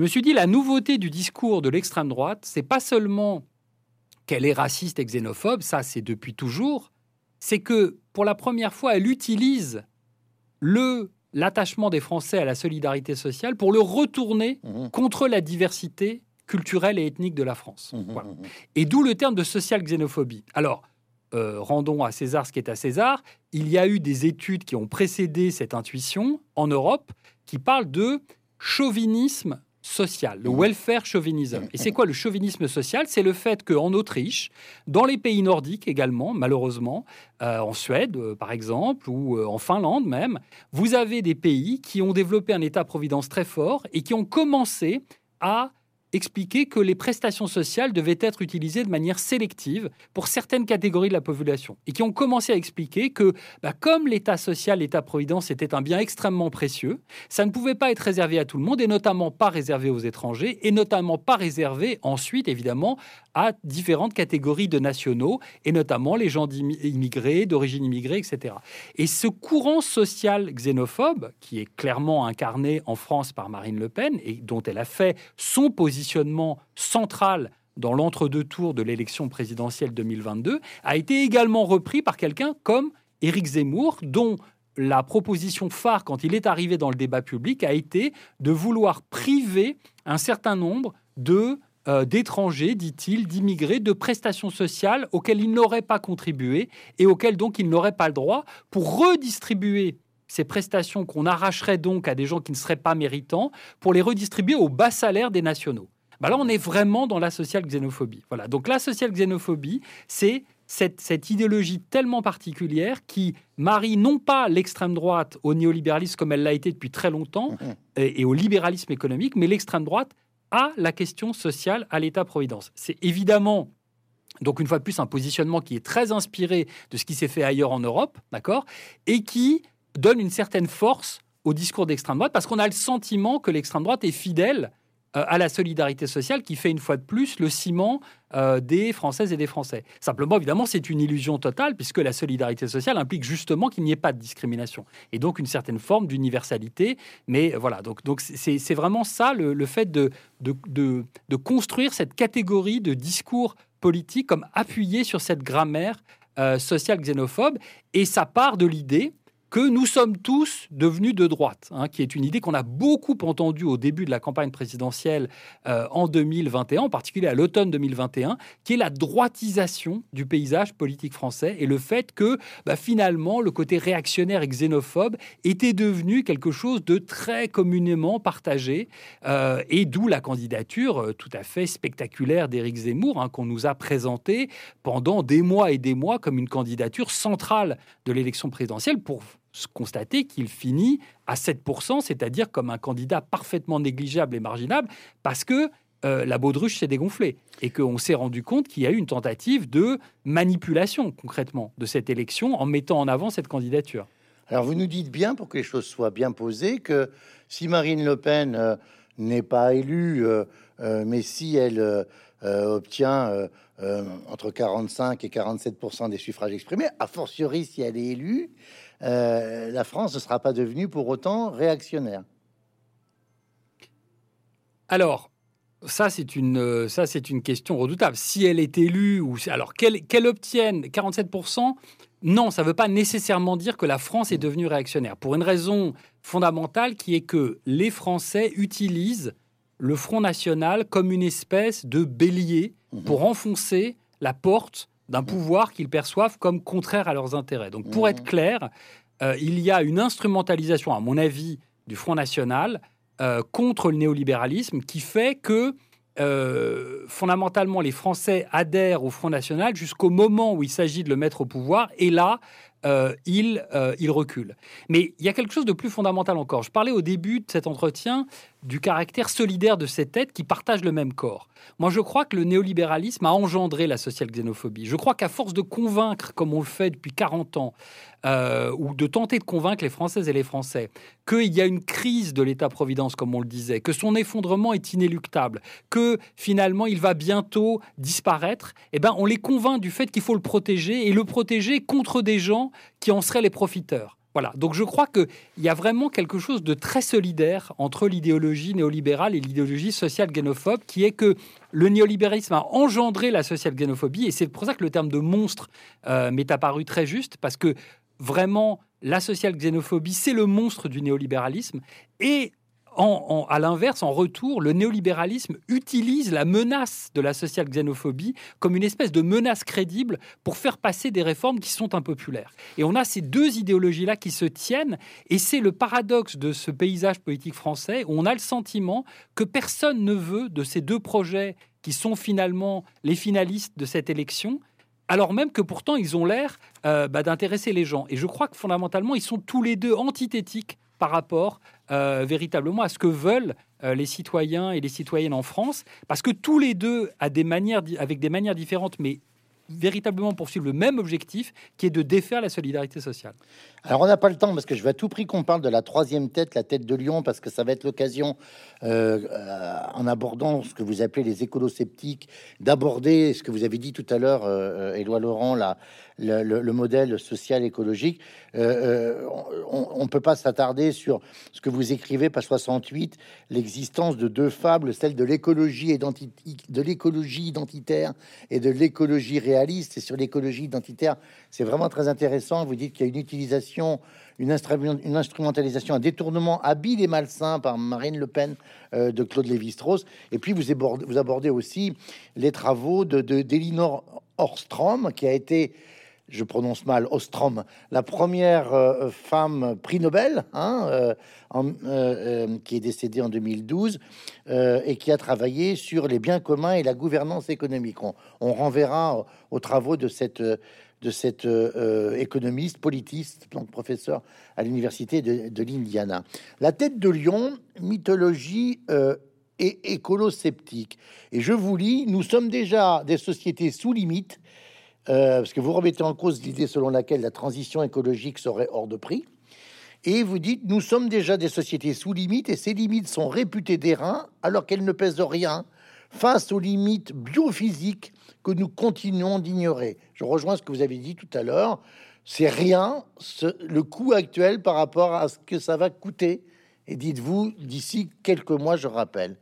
Je me suis dit, la nouveauté du discours de l'extrême droite, c'est pas seulement qu'elle est raciste et xénophobe, ça c'est depuis toujours, c'est que pour la première fois, elle utilise le l'attachement des Français à la solidarité sociale pour le retourner mmh. contre la diversité culturelle et ethnique de la France. Mmh, mmh, et d'où le terme de social xénophobie. Alors, euh, rendons à César ce qui est à César. Il y a eu des études qui ont précédé cette intuition en Europe qui parlent de chauvinisme social, le mmh. welfare chauvinisme. Et c'est quoi le chauvinisme social? C'est le fait qu'en Autriche, dans les pays nordiques également, malheureusement, euh, en Suède euh, par exemple, ou euh, en Finlande même, vous avez des pays qui ont développé un État-providence très fort et qui ont commencé à expliquer que les prestations sociales devaient être utilisées de manière sélective pour certaines catégories de la population et qui ont commencé à expliquer que bah, comme l'État social, l'État-providence était un bien extrêmement précieux, ça ne pouvait pas être réservé à tout le monde et notamment pas réservé aux étrangers et notamment pas réservé ensuite évidemment à différentes catégories de nationaux et notamment les gens immigrés, d'origine immigrée, etc. Et ce courant social xénophobe qui est clairement incarné en France par Marine Le Pen et dont elle a fait son position positionnement central dans l'entre-deux tours de l'élection présidentielle 2022 a été également repris par quelqu'un comme Éric Zemmour, dont la proposition phare quand il est arrivé dans le débat public a été de vouloir priver un certain nombre de euh, d'étrangers, dit-il, d'immigrés, de prestations sociales auxquelles ils n'auraient pas contribué et auxquelles donc ils n'auraient pas le droit pour redistribuer ces prestations qu'on arracherait donc à des gens qui ne seraient pas méritants pour les redistribuer au bas salaire des nationaux. Bah là, on est vraiment dans la social xénophobie. Voilà. Donc la social xénophobie, c'est cette, idéologie tellement particulière qui marie non pas l'extrême droite au néolibéralisme comme elle l'a été depuis très longtemps mmh, et, et au libéralisme économique, mais l'extrême droite à la question sociale, à l'État-providence. C'est évidemment donc une fois de plus un positionnement qui est très inspiré de ce qui s'est fait ailleurs en Europe, d'accord, et qui donne une certaine force au discours d'extrême droite parce qu'on a le sentiment que l'extrême droite est fidèle à la solidarité sociale qui fait une fois de plus le ciment euh, des Françaises et des Français. Simplement, évidemment, c'est une illusion totale puisque la solidarité sociale implique justement qu'il n'y ait pas de discrimination et donc une certaine forme d'universalité. Mais voilà, donc donc c'est vraiment ça le, fait de de, de, construire cette catégorie de discours politique comme appuyé sur cette grammaire euh, sociale xénophobe et ça part de l'idée que nous sommes tous devenus de droite, hein, qui est une idée qu'on a beaucoup entendue au début de la campagne présidentielle euh, en 2021, en particulier à l'automne 2021, qui est la droitisation du paysage politique français et le fait que bah, finalement le côté réactionnaire et xénophobe était devenu quelque chose de très communément partagé, euh, et d'où la candidature euh, tout à fait spectaculaire d'Éric Zemmour, hein, qu'on nous a présenté pendant des mois et des mois comme une candidature centrale de l'élection présidentielle pour constater qu'il finit à 7%, c'est-à-dire comme un candidat parfaitement négligeable et marginable, parce que euh, la baudruche s'est dégonflée et qu'on s'est rendu compte qu'il y a eu une tentative de manipulation concrètement de cette élection en mettant en avant cette candidature. Alors vous nous dites bien, pour que les choses soient bien posées, que si Marine Le Pen euh, n'est pas élue, euh, mais si elle obtient entre 45 et 47 des suffrages exprimés, a fortiori si elle est élue, euh, la France ne sera pas devenue pour autant réactionnaire. Alors, ça c'est une, ça c'est une question redoutable. Si elle est élue ou alors qu'elle obtienne 47% non, ça ne veut pas nécessairement dire que la France est devenue réactionnaire, pour une raison fondamentale qui est que les Français utilisent le Front National comme une espèce de bélier mhm. pour enfoncer la porte d'un mhm. pouvoir qu'ils perçoivent comme contraire à leurs intérêts. Donc pour être mhm. clair, euh, il y a une instrumentalisation, à mon avis, du Front National euh, contre le néolibéralisme qui fait que euh, fondamentalement, les Français adhèrent au Front National jusqu'au moment où il s'agit de le mettre au pouvoir. Et là, euh, il, euh, il, recule. Mais il y a quelque chose de plus fondamental encore. Je parlais au début de cet entretien du caractère solidaire de ces têtes qui partagent le même corps. Moi, je crois que le néolibéralisme a engendré la social xénophobie. Je crois qu'à force de convaincre, comme on le fait depuis 40 ans, euh, ou de tenter de convaincre les Françaises et les Français qu'il y a une crise de l'État-providence, comme on le disait, que son effondrement est inéluctable, que finalement il va bientôt disparaître, eh ben, on les convainc du fait qu'il faut le protéger et le protéger contre des gens qui en seraient les profiteurs. Voilà, donc je crois qu'il y a vraiment quelque chose de très solidaire entre l'idéologie néolibérale et l'idéologie sociale xénophobe, qui est que le néolibéralisme a engendré la social xénophobie, et c'est pour ça que le terme de monstre euh, m'est apparu très juste, parce que vraiment la social xénophobie, c'est le monstre du néolibéralisme, et à l'inverse, en retour, le néolibéralisme utilise la menace de la social xénophobie comme une espèce de menace crédible pour faire passer des réformes qui sont impopulaires. Et on a ces deux idéologies-là qui se tiennent, et c'est le paradoxe de ce paysage politique français où on a le sentiment que personne ne veut de ces deux projets qui sont finalement les finalistes de cette élection, alors même que pourtant ils ont l'air euh, bah, d'intéresser les gens. Et je crois que fondamentalement, ils sont tous les deux antithétiques par rapport euh, véritablement à ce que veulent euh, les citoyens et les citoyennes en France, parce que tous les deux, à des manières, avec des manières différentes, mais véritablement poursuivre le même objectif, qui est de défaire la solidarité sociale. Alors on n'a pas le temps parce que je veux à tout prix qu'on parle de la troisième tête, la tête de Lion, parce que ça va être l'occasion, euh, en abordant ce que vous appelez les écolo-sceptiques, d'aborder ce que vous avez dit tout à l'heure, Éloi Laurent, la, le, modèle social écologique. Euh, on ne peut pas s'attarder sur ce que vous écrivez, page 68, l'existence de deux fables, celle de l'écologie de l'écologie identitaire et de l'écologie réaliste. Et sur l'écologie identitaire, c'est vraiment très intéressant. Vous dites qu'il y a une utilisation, une, instrumentalisation, un détournement habile et malsain par Marine Le Pen euh, de Claude Lévi-Strauss. Et puis vous abordez, aussi les travaux de d'Elinor Ostrom, qui a été je prononce mal, Ostrom, la première euh, femme prix Nobel, hein, euh, euh, qui est décédée en 2012 et qui a travaillé sur les biens communs et la gouvernance économique. On, renverra aux travaux de cette, de cette économiste, politiste, donc professeur à l'université de, de l'Indiana. La tête de lion, mythologie et écolo-sceptique. Et je vous lis, nous sommes déjà des sociétés sous limite euh, parce que vous remettez en cause l'idée selon laquelle la transition écologique serait hors de prix. Et vous dites, nous sommes déjà des sociétés sous limites et ces limites sont réputées d'airain alors qu'elles ne pèsent rien face aux limites biophysiques que nous continuons d'ignorer. Je rejoins ce que vous avez dit tout à l'heure. C'est rien le coût actuel par rapport à ce que ça va coûter. Et dites-vous, d'ici quelques mois, je rappelle.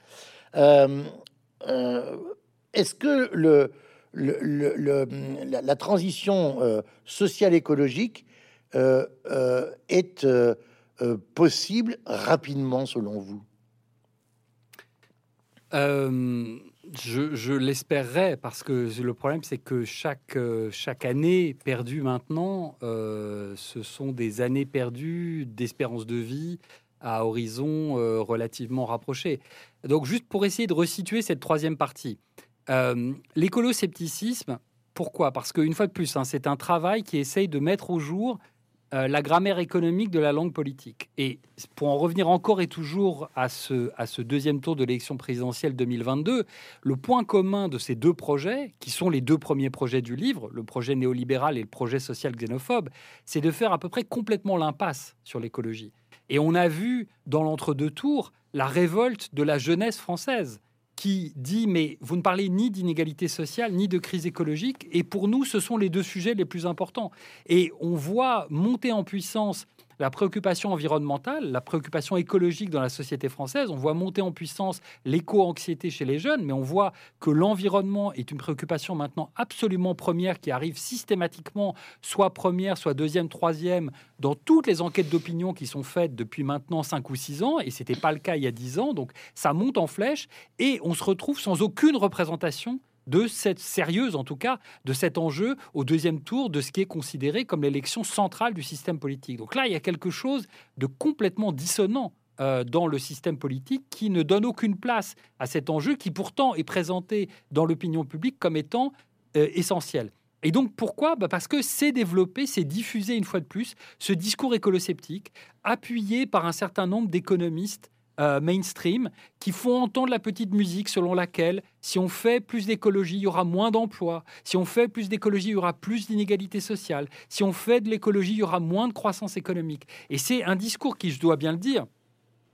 Euh, euh, est-ce que le, la, transition euh, sociale écologique euh, euh, est possible rapidement selon vous? Je, je l'espérerais parce que le problème c'est que chaque, chaque année perdue maintenant, ce sont des années perdues d'espérance de vie à horizon relativement rapproché. Donc juste pour essayer de resituer cette troisième partie, euh, l'écolo-scepticisme, pourquoi? Parce qu'une fois de plus, hein, c'est un travail qui essaye de mettre au jour euh, la grammaire économique de la langue politique. Et pour en revenir encore et toujours à ce, à ce deuxième tour de l'élection présidentielle 2022, le point commun de ces deux projets, qui sont les deux premiers projets du livre, le projet néolibéral et le projet social xénophobe, c'est de faire à peu près complètement l'impasse sur l'écologie. Et on a vu dans l'entre-deux tours la révolte de la jeunesse française qui dit mais vous ne parlez ni d'inégalité sociale ni de crise écologique et pour nous ce sont les deux sujets les plus importants. Et on voit monter en puissance la préoccupation environnementale, la préoccupation écologique dans la société française. On voit monter en puissance l'éco-anxiété chez les jeunes, mais on voit que l'environnement est une préoccupation maintenant absolument première qui arrive systématiquement, soit première, soit deuxième, troisième, dans toutes les enquêtes d'opinion qui sont faites depuis maintenant 5 ou 6 ans, et ce n'était pas le cas il y a 10 ans, donc ça monte en flèche, et on se retrouve sans aucune représentation de cette sérieuse, en tout cas, de cet enjeu au deuxième tour de ce qui est considéré comme l'élection centrale du système politique. Donc là, il y a quelque chose de complètement dissonant euh, dans le système politique qui ne donne aucune place à cet enjeu qui pourtant est présenté dans l'opinion publique comme étant euh, essentiel. Et donc pourquoi? Bah Parce que c'est développé, c'est diffusé une fois de plus, ce discours écolo-sceptique, appuyé par un certain nombre d'économistes euh, mainstream qui font entendre la petite musique selon laquelle si on fait plus d'écologie, il y aura moins d'emplois. Si on fait plus d'écologie, il y aura plus d'inégalités sociales. Si on fait de l'écologie, il y aura moins de croissance économique. Et c'est un discours qui, je dois bien le dire,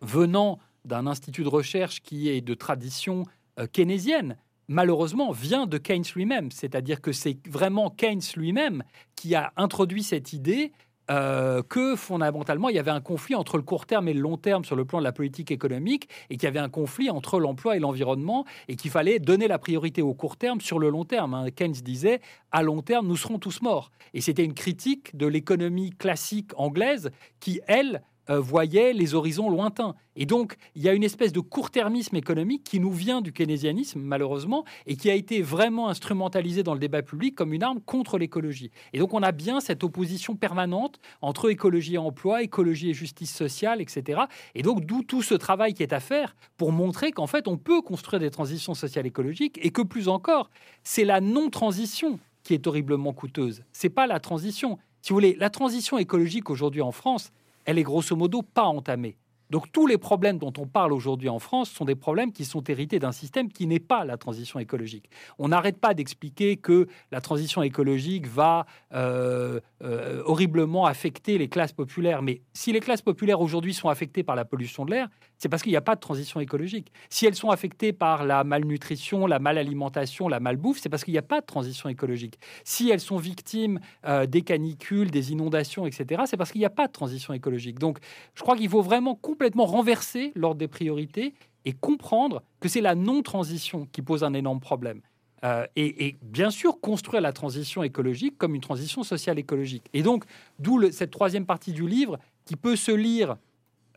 venant d'un institut de recherche qui est de tradition euh, keynésienne, malheureusement, vient de Keynes lui-même. C'est-à-dire que c'est vraiment Keynes lui-même qui a introduit cette idée euh, que fondamentalement, il y avait un conflit entre le court terme et le long terme sur le plan de la politique économique, et qu'il y avait un conflit entre l'emploi et l'environnement, et qu'il fallait donner la priorité au court terme sur le long terme. Hein. Keynes disait, à long terme, nous serons tous morts. Et c'était une critique de l'économie classique anglaise qui, elle, euh, voyait les horizons lointains. Et donc, il y a une espèce de court-termisme économique qui nous vient du keynésianisme, malheureusement, et qui a été vraiment instrumentalisé dans le débat public comme une arme contre l'écologie. Et donc, on a bien cette opposition permanente entre écologie et emploi, écologie et justice sociale, etc. Et donc, d'où tout ce travail qui est à faire pour montrer qu'en fait, on peut construire des transitions sociales écologiques et que plus encore, c'est la non-transition qui est horriblement coûteuse. C'est pas la transition. Si vous voulez, la transition écologique aujourd'hui en France, elle est grosso modo pas entamée. Donc tous les problèmes dont on parle aujourd'hui en France sont des problèmes qui sont hérités d'un système qui n'est pas la transition écologique. On n'arrête pas d'expliquer que la transition écologique va euh, euh, horriblement affecter les classes populaires. Mais si les classes populaires aujourd'hui sont affectées par la pollution de l'air, c'est parce qu'il n'y a pas de transition écologique. Si elles sont affectées par la malnutrition, la malalimentation, la malbouffe, c'est parce qu'il n'y a pas de transition écologique. Si elles sont victimes euh, des canicules, des inondations, etc., c'est parce qu'il n'y a pas de transition écologique. Donc je crois qu'il faut vraiment complètement renverser l'ordre des priorités et comprendre que c'est la non-transition qui pose un énorme problème. Euh, et, bien sûr construire la transition écologique comme une transition sociale écologique. Et donc, d'où cette troisième partie du livre qui peut se lire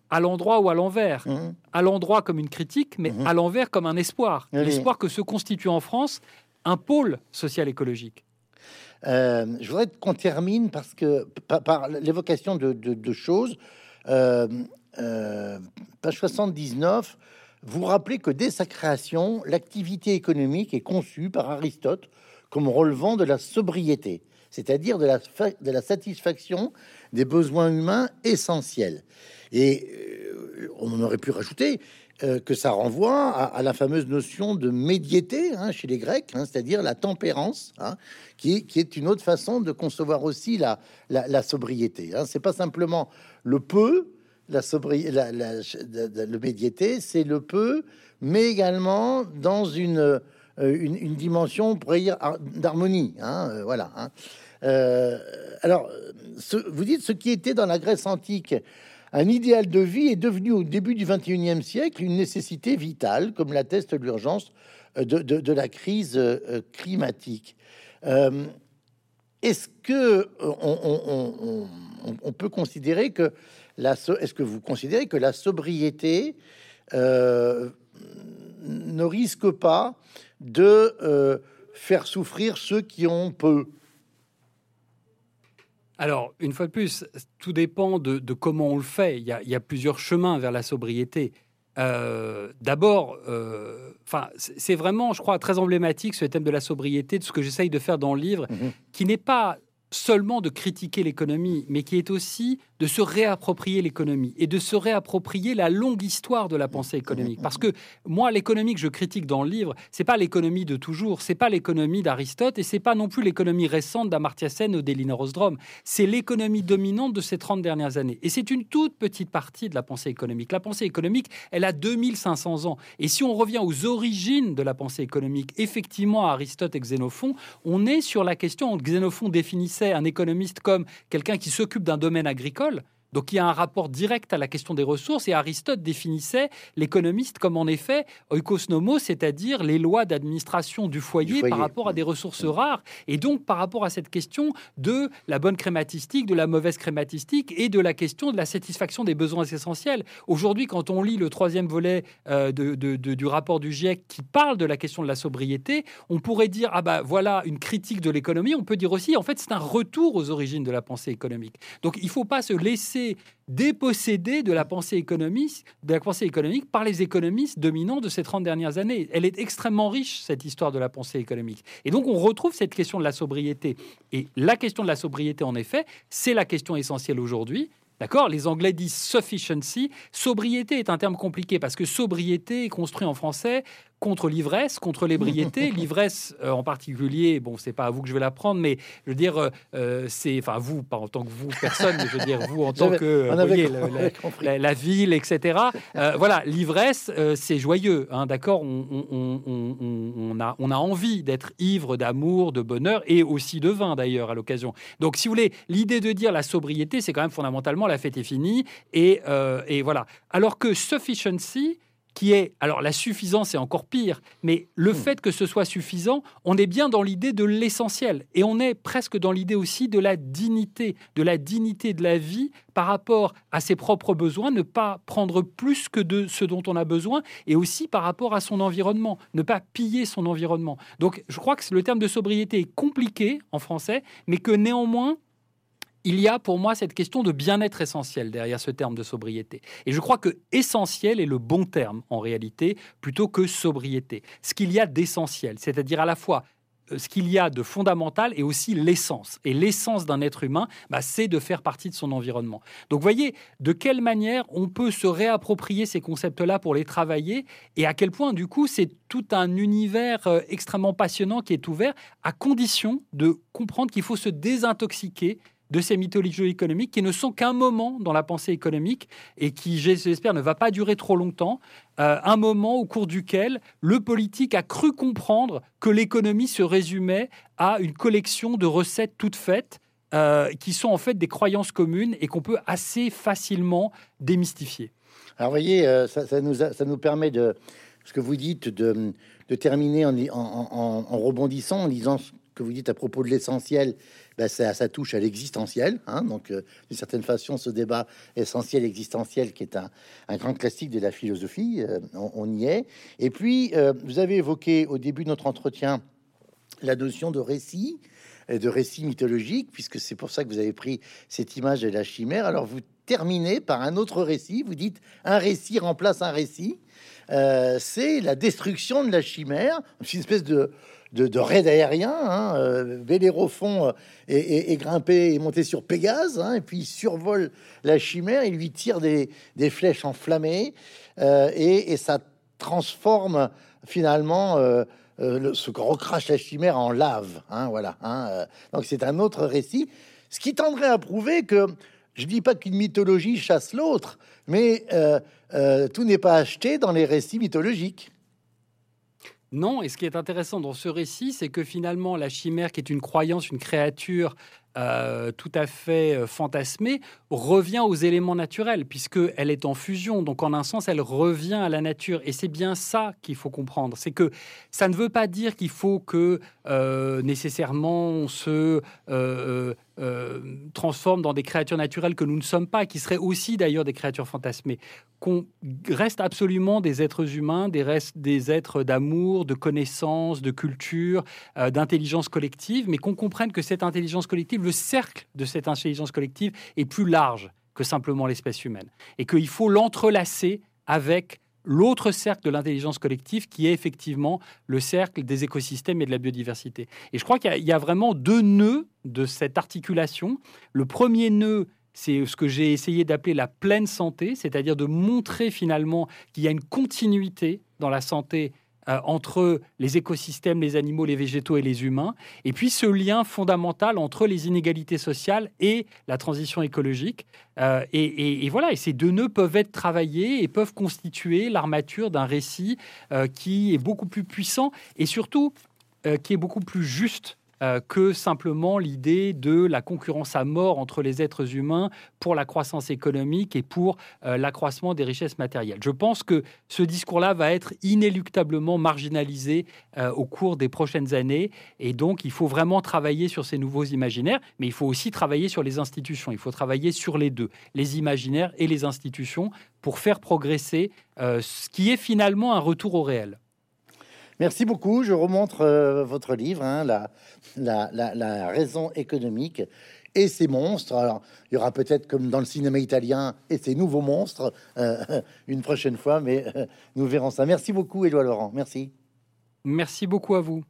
à l'endroit ou à l'envers. Mmh. À l'endroit comme une critique, mais mmh. à l'envers comme un espoir. L'espoir que se constitue en France un pôle social écologique. Euh, je voudrais qu'on termine parce que par, l'évocation de, choses. Euh, euh, page 79, vous rappelez que dès sa création, l'activité économique est conçue par Aristote comme relevant de la sobriété, c'est-à-dire de la, de la satisfaction des besoins humains essentiels. Et euh, on aurait pu rajouter euh, que ça renvoie à, la fameuse notion de médiété hein, chez les Grecs, hein, c'est-à-dire la tempérance, hein, qui, est une autre façon de concevoir aussi la, la, sobriété. C'est pas simplement le peu, la sobriété, le médiété, c'est le peu, mais également dans une, euh, dimension, dire, d'harmonie. Voilà. Euh, alors, vous dites ce qui était dans la Grèce antique un idéal de vie est devenu au début du 21e siècle une nécessité vitale, comme l'atteste l'urgence de, de, la crise climatique. Est-ce que on, peut considérer que est-ce que vous considérez que la sobriété euh, ne risque pas de euh, faire souffrir ceux qui ont peu? Alors, une fois de plus, tout dépend de, comment on le fait. Il y, a, plusieurs chemins vers la sobriété. Euh, d'abord, enfin, c'est vraiment, je crois, très emblématique ce thème de la sobriété, de ce que j'essaye de faire dans le livre, mmh qui n'est pas seulement de critiquer l'économie, mais qui est aussi de se réapproprier l'économie et de se réapproprier la longue histoire de la pensée économique. Parce que moi, l'économie que je critique dans le livre, c'est pas l'économie de toujours, c'est pas l'économie d'Aristote et c'est pas non plus l'économie récente d'Amartya Sen ou d'Elinor Ostrom. C'est l'économie dominante de ces 30 dernières années. Et c'est une toute petite partie de la pensée économique. La pensée économique, elle a 2500 ans. Et si on revient aux origines de la pensée économique, effectivement, Aristote et Xénophon, on est sur la question, Xénophon définissait un économiste comme quelqu'un qui s'occupe d'un domaine agricole Donc il y a un rapport direct à la question des ressources et Aristote définissait l'économiste comme en effet oikos nomos, c'est-à-dire les lois d'administration du foyer, par rapport à des ressources rares et donc par rapport à cette question de la bonne crématistique, de la mauvaise crématistique et de la question de la satisfaction des besoins essentiels. Aujourd'hui, quand on lit le troisième volet euh, de, du rapport du GIEC qui parle de la question de la sobriété, on pourrait dire ah bah voilà une critique de l'économie. On peut dire aussi en fait c'est un retour aux origines de la pensée économique. Donc il ne faut pas se laisser déposséder de la pensée économique, de la pensée économique par les économistes dominants de ces 30 dernières années. Elle est extrêmement riche, cette histoire de la pensée économique. Et donc, on retrouve cette question de la sobriété. Et la question de la sobriété, en effet, c'est la question essentielle aujourd'hui. D'accord? Les Anglais disent sufficiency. Sobriété est un terme compliqué parce que sobriété est construit en français contre l'ivresse, contre l'ébriété. L'ivresse euh, en particulier, bon, c'est pas à vous que je vais l'apprendre, mais je veux dire, euh, euh, c'est, enfin vous, pas en tant que vous, personne, mais je veux dire vous en tant que, voyez, la, ville, etc. voilà, l'ivresse, c'est joyeux, hein, d'accord on, on, a, on a envie d'être ivre d'amour, de bonheur et aussi de vin d'ailleurs à l'occasion. Donc, si vous voulez, l'idée de dire la sobriété, c'est quand même fondamentalement la fête est finie et, et voilà. Alors que sufficiency, qui est, alors la suffisance est encore pire, mais le hmm. fait que ce soit suffisant, on est bien dans l'idée de l'essentiel, et on est presque dans l'idée aussi de la dignité, de la dignité de la vie par rapport à ses propres besoins, ne pas prendre plus que de ce dont on a besoin, et aussi par rapport à son environnement, ne pas piller son environnement. Donc je crois que le terme de sobriété est compliqué en français, mais que néanmoins, il y a pour moi cette question de bien-être essentiel derrière ce terme de sobriété. Et je crois que essentiel est le bon terme en réalité, plutôt que sobriété. Ce qu'il y a d'essentiel, c'est-à-dire à la fois euh, ce qu'il y a de fondamental et aussi l'essence. Et l'essence d'un être humain, bah, c'est de faire partie de son environnement. Donc voyez de quelle manière on peut se réapproprier ces concepts-là pour les travailler et à quel point du coup c'est tout un univers euh, extrêmement passionnant qui est ouvert à condition de comprendre qu'il faut se désintoxiquer de ces mythologies économiques qui ne sont qu'un moment dans la pensée économique et qui, j'espère, ne va pas durer trop longtemps. Euh, un moment au cours duquel le politique a cru comprendre que l'économie se résumait à une collection de recettes toutes faites euh, qui sont en fait des croyances communes et qu'on peut assez facilement démystifier. Alors, voyez, euh, ça, nous ça, nous permet de, ce que vous dites, de, de terminer en, en, en, rebondissant, en disant ce que vous dites à propos de l'essentiel ben, ça, touche à l'existentiel. Hein, donc, euh, d'une certaine façon, ce débat essentiel existentiel, qui est un, grand classique de la philosophie, euh, on, y est. Et puis, euh, vous avez évoqué au début de notre entretien la notion de récit, de récit mythologique, puisque c'est pour ça que vous avez pris cette image de la chimère. Alors, vous terminez par un autre récit. Vous dites un récit remplace un récit. c'est la destruction de la chimère, une espèce de de, raid aérien. Hein, euh, Bélérophon euh, est, grimpé et monté sur Pégase, hein, et puis il survole la chimère, il lui tire des, flèches enflammées, euh, et, ça transforme finalement ce que recrache la chimère en lave. Hein, voilà. donc c'est un autre récit, ce qui tendrait à prouver que je dis pas qu'une mythologie chasse l'autre, mais tout n'est pas acheté dans les récits mythologiques. Non, et ce qui est intéressant dans ce récit, c'est que finalement, la chimère, qui est une croyance, une créature euh, tout à fait euh, fantasmée, revient aux éléments naturels, puisqu'elle est en fusion. Donc, en un sens, elle revient à la nature. Et c'est bien ça qu'il faut comprendre. C'est que ça ne veut pas dire qu'il faut que euh, nécessairement on se transforme dans des créatures naturelles que nous ne sommes pas, qui seraient aussi d'ailleurs des créatures fantasmées. Qu'on reste absolument des êtres humains, des, restes, des êtres d'amour, de connaissance, de culture, d'intelligence collective, mais qu'on comprenne que cette intelligence collective le cercle de cette intelligence collective est plus large que simplement l'espèce humaine. Et qu'il faut l'entrelacer avec l'autre cercle de l'intelligence collective qui est effectivement le cercle des écosystèmes et de la biodiversité. Et je crois qu'il y, a vraiment deux nœuds de cette articulation. Le premier nœud, c'est ce que j'ai essayé d'appeler la pleine santé, c'est-à-dire de montrer finalement qu'il y a une continuité dans la santé euh, entre les écosystèmes, les animaux, les végétaux et les humains, et puis ce lien fondamental entre les inégalités sociales et la transition écologique. Euh, et, voilà, et ces deux nœuds peuvent être travaillés et peuvent constituer l'armature d'un récit euh, qui est beaucoup plus puissant et surtout qui est beaucoup plus juste euh, que simplement l'idée de la concurrence à mort entre les êtres humains pour la croissance économique et pour euh, l'accroissement des richesses matérielles. Je pense que ce discours-là va être inéluctablement marginalisé euh, au cours des prochaines années et donc il faut vraiment travailler sur ces nouveaux imaginaires, mais il faut aussi travailler sur les institutions, il faut travailler sur les deux, les imaginaires et les institutions pour faire progresser ce qui est finalement un retour au réel. Merci beaucoup. Je remontre euh, votre livre, hein, la, raison économique et ses monstres. Alors, il y aura peut-être, comme dans le cinéma italien, et ses nouveaux monstres euh, une prochaine fois, mais euh, nous verrons ça. Merci beaucoup, Éloi Laurent. Merci. Merci beaucoup à vous.